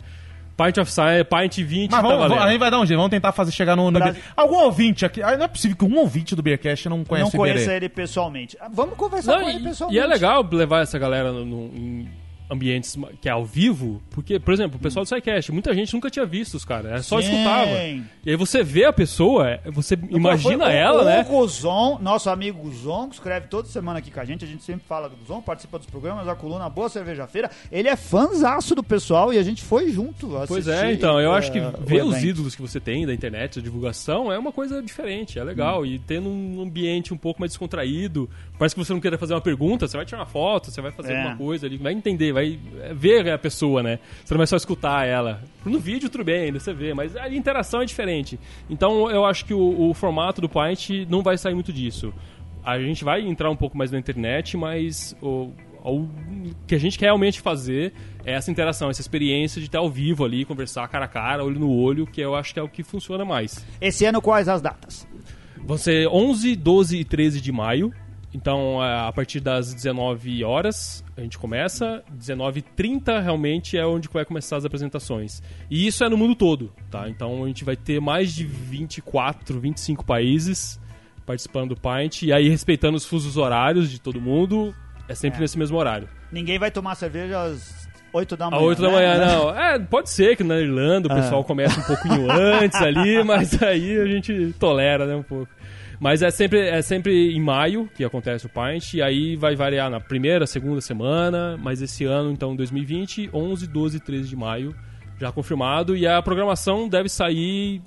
Speaker 2: Pint of Science, Pint 20
Speaker 1: Mas
Speaker 2: tá
Speaker 1: vamos,
Speaker 2: valendo.
Speaker 1: a gente vai dar um jeito, vamos tentar fazer chegar no... no
Speaker 3: Brasil-
Speaker 1: Algum ouvinte aqui... ah, Não é possível que um ouvinte do Beercast não conhece
Speaker 3: Não
Speaker 1: o Iberê.
Speaker 3: conheça ele pessoalmente. Ah, Vamos conversar
Speaker 2: Não,
Speaker 3: com ele
Speaker 2: e,
Speaker 3: pessoalmente.
Speaker 2: e é legal levar essa galera no- no- em ambientes que é ao vivo, porque, por exemplo, o pessoal do SciCast, muita gente nunca tinha visto os caras, era só
Speaker 3: Sim.
Speaker 2: escutava. E aí você vê a pessoa, é, você imagina
Speaker 3: Foi o-
Speaker 2: ela,
Speaker 3: o
Speaker 2: né?
Speaker 3: Hugo Zon, nosso amigo Zon, que escreve toda semana aqui com a gente, a gente sempre fala do Zon, participa dos programas, a coluna Boa Cerveja Feira. Ele é fãzaço do pessoal e a gente foi junto
Speaker 2: Pois
Speaker 3: assistir,
Speaker 2: é, então, eu acho que
Speaker 3: o
Speaker 2: ver os ídolos que você tem da internet, da divulgação, é uma coisa diferente, é legal.
Speaker 3: Hum.
Speaker 2: E tendo um ambiente um pouco mais descontraído, parece que você não queira fazer uma pergunta, você vai tirar uma foto, você vai fazer
Speaker 3: É.
Speaker 2: alguma coisa ali, vai entender, vai ver a pessoa, né? Você não vai só escutar ela. No vídeo, tudo bem, ainda você vê, mas a interação é diferente. Então, eu acho que o, o formato do Pint não vai sair muito disso. A gente vai entrar um pouco mais na internet, mas o, o que a gente quer realmente fazer é essa interação, essa experiência de estar ao vivo ali, conversar cara a cara, olho no olho, que eu acho que é o que funciona mais.
Speaker 3: Esse ano, quais as datas?
Speaker 2: Vão ser 11, 12 e 13 de maio. Então, é, a partir das 19 horas, a gente começa. 19h30 realmente é onde vai começar as apresentações. E isso é no mundo todo, tá? Então, a gente vai ter mais de 24, 25 países participando do Pint. E aí, respeitando os fusos horários de todo mundo, é sempre
Speaker 3: É.
Speaker 2: nesse mesmo horário.
Speaker 3: Ninguém vai tomar cerveja às 8 da manhã.
Speaker 2: Às 8 da
Speaker 3: né?
Speaker 2: manhã, não. É, pode ser que na Irlanda o
Speaker 3: Ah.
Speaker 2: pessoal comece um pouquinho antes ali, mas aí a gente tolera, né, um pouco. Mas é sempre, é sempre em maio que acontece o Pint, e aí vai variar na primeira, segunda semana, mas esse ano, então, 2020, 11, 12 e 13 de maio, já confirmado, e a programação deve sair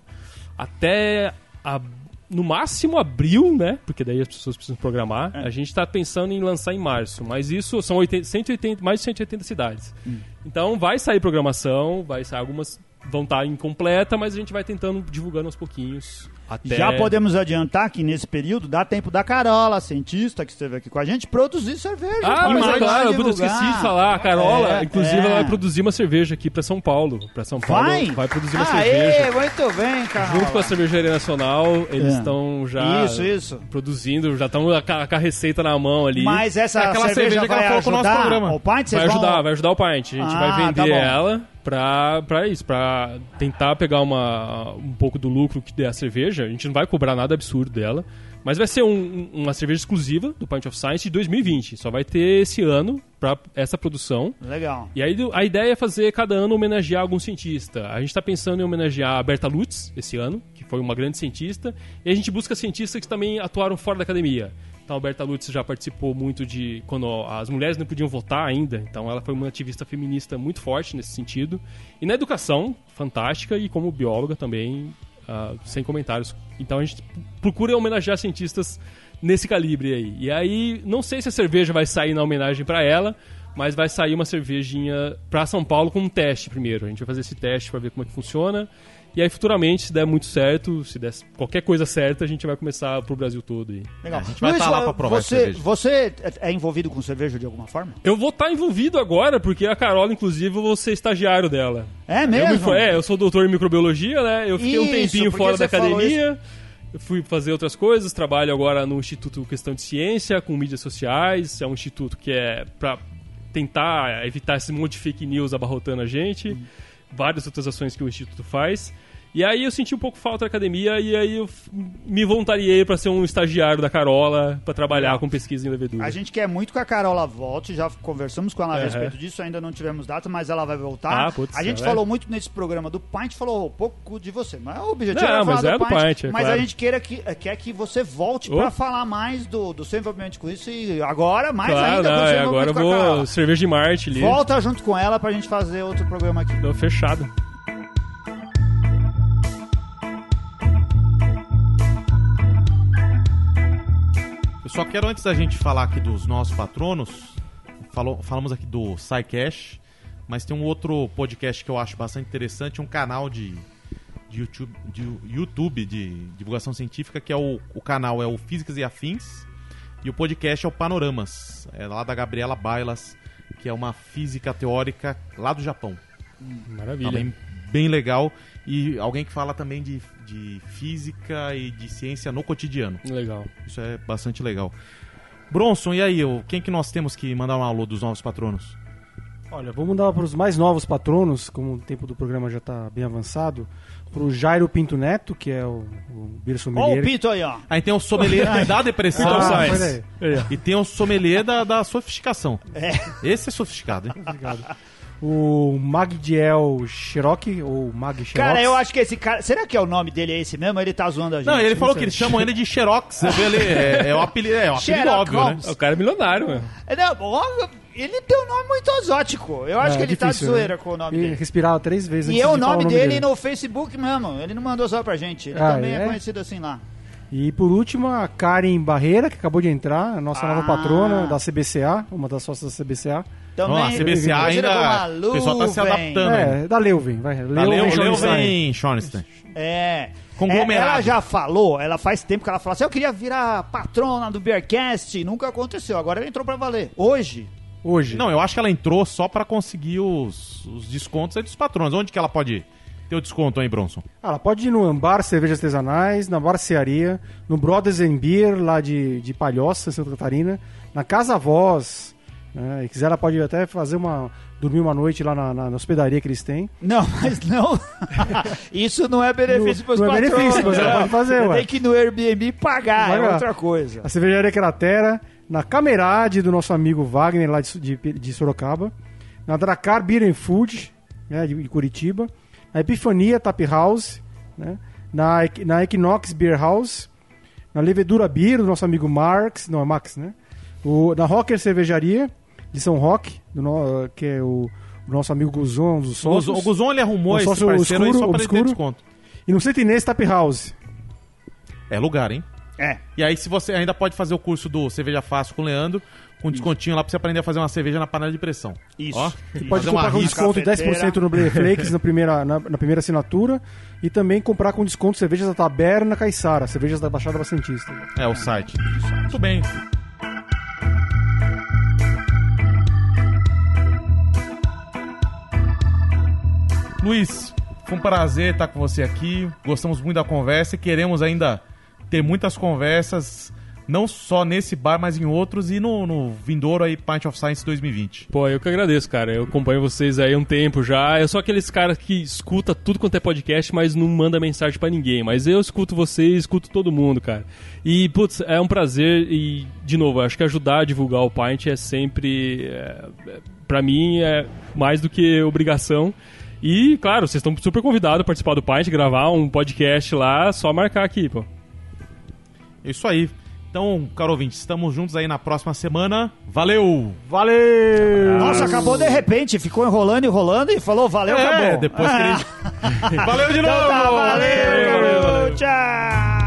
Speaker 2: até a- no máximo abril, né? Porque daí as pessoas precisam programar. A gente está pensando em lançar em março, mas isso são 80, 180, mais de 180 cidades. Então vai sair programação, vai sair algumas vão estar incompleta, mas a gente vai tentando divulgando aos pouquinhos. Até...
Speaker 3: Já podemos adiantar que nesse período dá tempo da Carola, cientista que esteve aqui com a gente, produzir cerveja.
Speaker 2: Ah, mas é claro, eu esqueci de falar. A Carola,
Speaker 3: É,
Speaker 2: inclusive,
Speaker 3: é.
Speaker 2: ela vai produzir uma cerveja aqui pra São Paulo. Pra São Paulo.
Speaker 3: Vai?
Speaker 2: produzir uma
Speaker 3: Aê,
Speaker 2: cerveja.
Speaker 3: muito bem, Carola.
Speaker 2: Junto com a Cervejaria Nacional, eles
Speaker 3: É.
Speaker 2: estão já
Speaker 3: Isso, isso.
Speaker 2: produzindo, já estão com a, com receita na mão ali.
Speaker 3: Mas essa
Speaker 1: É aquela
Speaker 3: cerveja,
Speaker 1: cerveja que
Speaker 3: vai
Speaker 1: ela colocou no nosso
Speaker 3: ajudar
Speaker 1: programa.
Speaker 3: o Pint?
Speaker 2: Vai
Speaker 3: vão-
Speaker 2: ajudar, vai ajudar o Pint. A gente
Speaker 3: Ah,
Speaker 2: vai
Speaker 3: tá
Speaker 2: vender
Speaker 3: bom.
Speaker 2: ela pra, pra isso, pra tentar pegar uma, um pouco do lucro que der a cerveja. A gente não vai cobrar nada absurdo dela. Mas vai ser um- um- uma cerveja exclusiva do Pint of Science de 2020. Só vai ter esse ano pra essa produção.
Speaker 3: Legal.
Speaker 2: E aí a ideia é fazer cada ano homenagear algum cientista. A gente está pensando em homenagear a Berta Lutz esse ano, que foi uma grande cientista, e a gente busca cientistas que também atuaram fora da academia. Então a Berta Lutz já participou muito de quando as mulheres não podiam votar ainda, então ela foi uma ativista feminista muito forte nesse sentido. E na educação, fantástica, e como bióloga também, ah, sem comentários. Então a gente procura homenagear cientistas nesse calibre aí. E aí, não sei se a cerveja vai sair na homenagem para ela, mas vai sair uma cervejinha para São Paulo com um teste primeiro. A gente vai fazer esse teste para ver como é que funciona. E aí, futuramente, se der muito certo, se der qualquer coisa certa, a gente vai começar pro Brasil todo aí.
Speaker 3: Legal.
Speaker 1: É, a gente vai
Speaker 3: Luiz,
Speaker 1: tá lá pra provar
Speaker 3: você,
Speaker 1: cerveja.
Speaker 3: você é envolvido com cerveja de alguma forma?
Speaker 2: Eu vou estar envolvido agora, porque a Carola, inclusive, eu vou ser estagiário dela.
Speaker 3: É
Speaker 2: Eu,
Speaker 3: mesmo?
Speaker 2: me fo- é, eu sou doutor em microbiologia, né? Eu fiquei um
Speaker 3: Isso,
Speaker 2: tempinho
Speaker 3: porque
Speaker 2: fora da academia. Eu fui fazer outras coisas, trabalho agora no Instituto Questão de Ciência, com mídias sociais. É um instituto que é pra tentar evitar esse monte de fake news abarrotando a gente. Várias outras ações que o instituto faz. E aí eu senti um pouco falta da academia e aí eu me voluntariei para ser um estagiário da Carola, para trabalhar com pesquisa em levedura.
Speaker 3: A gente quer muito que a Carola volte, já conversamos com ela a
Speaker 2: Uhum.
Speaker 3: respeito disso, ainda não tivemos data, mas ela vai voltar.
Speaker 2: Ah, putz,
Speaker 3: a gente
Speaker 2: é.
Speaker 3: falou muito nesse programa do Pint, falou um pouco de você. Não é o objetivo
Speaker 2: Não,
Speaker 3: era falar
Speaker 2: mas é do Pint, é
Speaker 3: mas
Speaker 2: claro.
Speaker 3: a gente queira que, quer que você volte
Speaker 2: Oh.
Speaker 3: pra falar mais do, do seu envolvimento com isso e agora, mais
Speaker 2: Claro,
Speaker 3: ainda,
Speaker 2: não, é, agora eu vou cerveja de Marte ali.
Speaker 3: Volta junto com ela pra gente fazer outro programa aqui.
Speaker 2: Tô fechado.
Speaker 1: Só quero, antes da gente falar aqui dos nossos patronos, falou, falamos aqui do SciCash, mas tem um outro podcast que eu acho bastante interessante, um canal de, de, YouTube, de YouTube de divulgação científica, que é o, o canal é o Físicas e Afins, e o podcast é o Panoramas, é lá da Gabriela Bailas, que é uma física teórica lá do Japão.
Speaker 2: Maravilha.
Speaker 1: Também bem legal. E alguém que fala também de, de física e de ciência no cotidiano.
Speaker 2: Legal.
Speaker 1: Isso é bastante legal. Bronson, e aí? o- Quem que nós temos que mandar um alô dos novos patronos?
Speaker 4: Olha, vamos dar para os mais novos patronos, como o tempo do programa já está bem avançado. pro Jairo Pinto Neto, que é o, o Beer
Speaker 3: Ó o
Speaker 4: Sommelier.
Speaker 3: Pito aí, ó.
Speaker 1: Aí tem o sommelier da depressão
Speaker 4: Ah,
Speaker 1: e tem o sommelier da, da sofisticação.
Speaker 3: É.
Speaker 1: Esse é sofisticado, hein?
Speaker 4: O Magdiel Cherokee, ou Mag Cherokee.
Speaker 3: Cara, eu acho que esse cara. Será que é o nome dele é esse mesmo? Ele tá zoando a gente.
Speaker 1: Não, ele falou
Speaker 4: sei.
Speaker 1: que eles chamam ele de Xerox. Você vê ali, é, é o apelido, é o apelido óbvio, né?
Speaker 3: Holmes.
Speaker 2: O cara é milionário, mano.
Speaker 3: É, Não, ele tem um nome muito exótico. Eu acho
Speaker 4: É,
Speaker 3: que ele tá de
Speaker 4: difícil,
Speaker 3: zoeira
Speaker 4: né?
Speaker 3: com o nome
Speaker 4: Ele
Speaker 3: dele.
Speaker 4: respirava três vezes
Speaker 3: E
Speaker 4: antes
Speaker 3: é o
Speaker 4: de falar
Speaker 3: nome dele
Speaker 4: dele.
Speaker 3: no Facebook mesmo. Ele não mandou só pra gente. Ele
Speaker 4: Ah,
Speaker 3: também é?
Speaker 4: é?
Speaker 3: conhecido assim lá.
Speaker 4: E por último, a Karen Barreira, que acabou de entrar, a nossa
Speaker 3: Ah.
Speaker 4: nova patrona da CBCA, uma das sócias da CBCA.
Speaker 3: Também.
Speaker 1: A CBCA ainda. O pessoal tá se
Speaker 3: Leuven.
Speaker 1: adaptando.
Speaker 4: É, da Leuven, vai.
Speaker 1: Leu, Leu
Speaker 4: Schornstein.
Speaker 1: vem Schornstein.
Speaker 3: É.
Speaker 1: Conglomerado.
Speaker 3: É, Ela já falou, ela faz tempo que ela fala assim: eu queria virar patrona do Beercast. Nunca aconteceu. Agora ela entrou pra valer. Hoje.
Speaker 4: Hoje.
Speaker 1: Não, eu acho que ela entrou só pra conseguir os, os descontos aí dos patrões. Onde que ela pode ter o desconto aí, Bronson?
Speaker 4: Ah, Ela pode ir no Ambar Cervejas Artesanais, na Barcearia, no Brothers and Beer, lá de, de Palhoça, Santa Catarina, na Casa Voz. Né? E quiser, ela pode até fazer uma. dormir uma noite lá na, na- na hospedaria que eles têm.
Speaker 3: Não, mas não. Isso não é benefício
Speaker 4: Não-
Speaker 3: pros
Speaker 4: não é benefício, mas ela
Speaker 3: né?
Speaker 4: pode fazer,
Speaker 3: Você
Speaker 4: ué.
Speaker 3: tem que ir no Airbnb pagar, é outra coisa.
Speaker 4: A cervejaria Cratera, na Camerade do nosso amigo Wagner, lá de, de, de Sorocaba, na Dracar Beer and Food, né, de, de Curitiba, na Epifania Tap House, né, na, na Equinox Beer House, na Levedura Beer do nosso amigo Marx, não, é Max, né? O, na Rocker Cervejaria, de São Roque, do no- que é o, o nosso amigo Guzon, um dos sócios.
Speaker 1: o Guzon, ele arrumou
Speaker 4: Um
Speaker 1: esse parceiro aí
Speaker 4: obscuro,
Speaker 1: só pra ele ter
Speaker 4: obscuro.
Speaker 1: desconto.
Speaker 4: E no Sentinês Tap House.
Speaker 1: É lugar, hein?
Speaker 3: É.
Speaker 1: E aí, se você ainda pode fazer o curso do Cerveja Fácil com o Leandro, com descontinho lá pra você aprender a fazer uma cerveja na panela de pressão.
Speaker 3: Isso.
Speaker 1: Ó,
Speaker 3: Isso.
Speaker 4: Pode comprar com desconto de
Speaker 3: Cafeteira.
Speaker 4: 10% no Blair Flakes na primeira, na, na primeira assinatura. E também comprar com desconto cervejas da Taberna Caiçara, cervejas da Baixada Bastantista.
Speaker 1: É, o site. Muito bem. Luiz, foi um prazer estar com você aqui. Gostamos muito da conversa e queremos ainda ter muitas conversas, não só nesse bar, mas em outros e no, no vindouro aí Pint of Science 2020.
Speaker 2: Pô, eu que agradeço, cara. Eu acompanho vocês aí há um tempo já. Eu sou aqueles caras que escuta tudo quanto é podcast, mas não manda mensagem pra ninguém. Mas eu escuto vocês, escuto todo mundo, cara. E, putz, é um prazer e, de novo, acho que ajudar a divulgar o Pint é sempre, é, é, pra mim, é mais do que obrigação. E, claro, vocês estão super convidados a participar do Pint, gravar um podcast lá, só marcar aqui, pô.
Speaker 1: Isso aí. Então, caro ouvinte, estamos juntos aí na próxima semana. Valeu!
Speaker 4: Valeu!
Speaker 3: Nossa, acabou de repente, ficou enrolando, e enrolando e falou valeu,
Speaker 1: é,
Speaker 3: acabou.
Speaker 1: depois que ele... valeu de novo!
Speaker 3: Então tá, valeu, valeu, valeu, valeu, Tchau!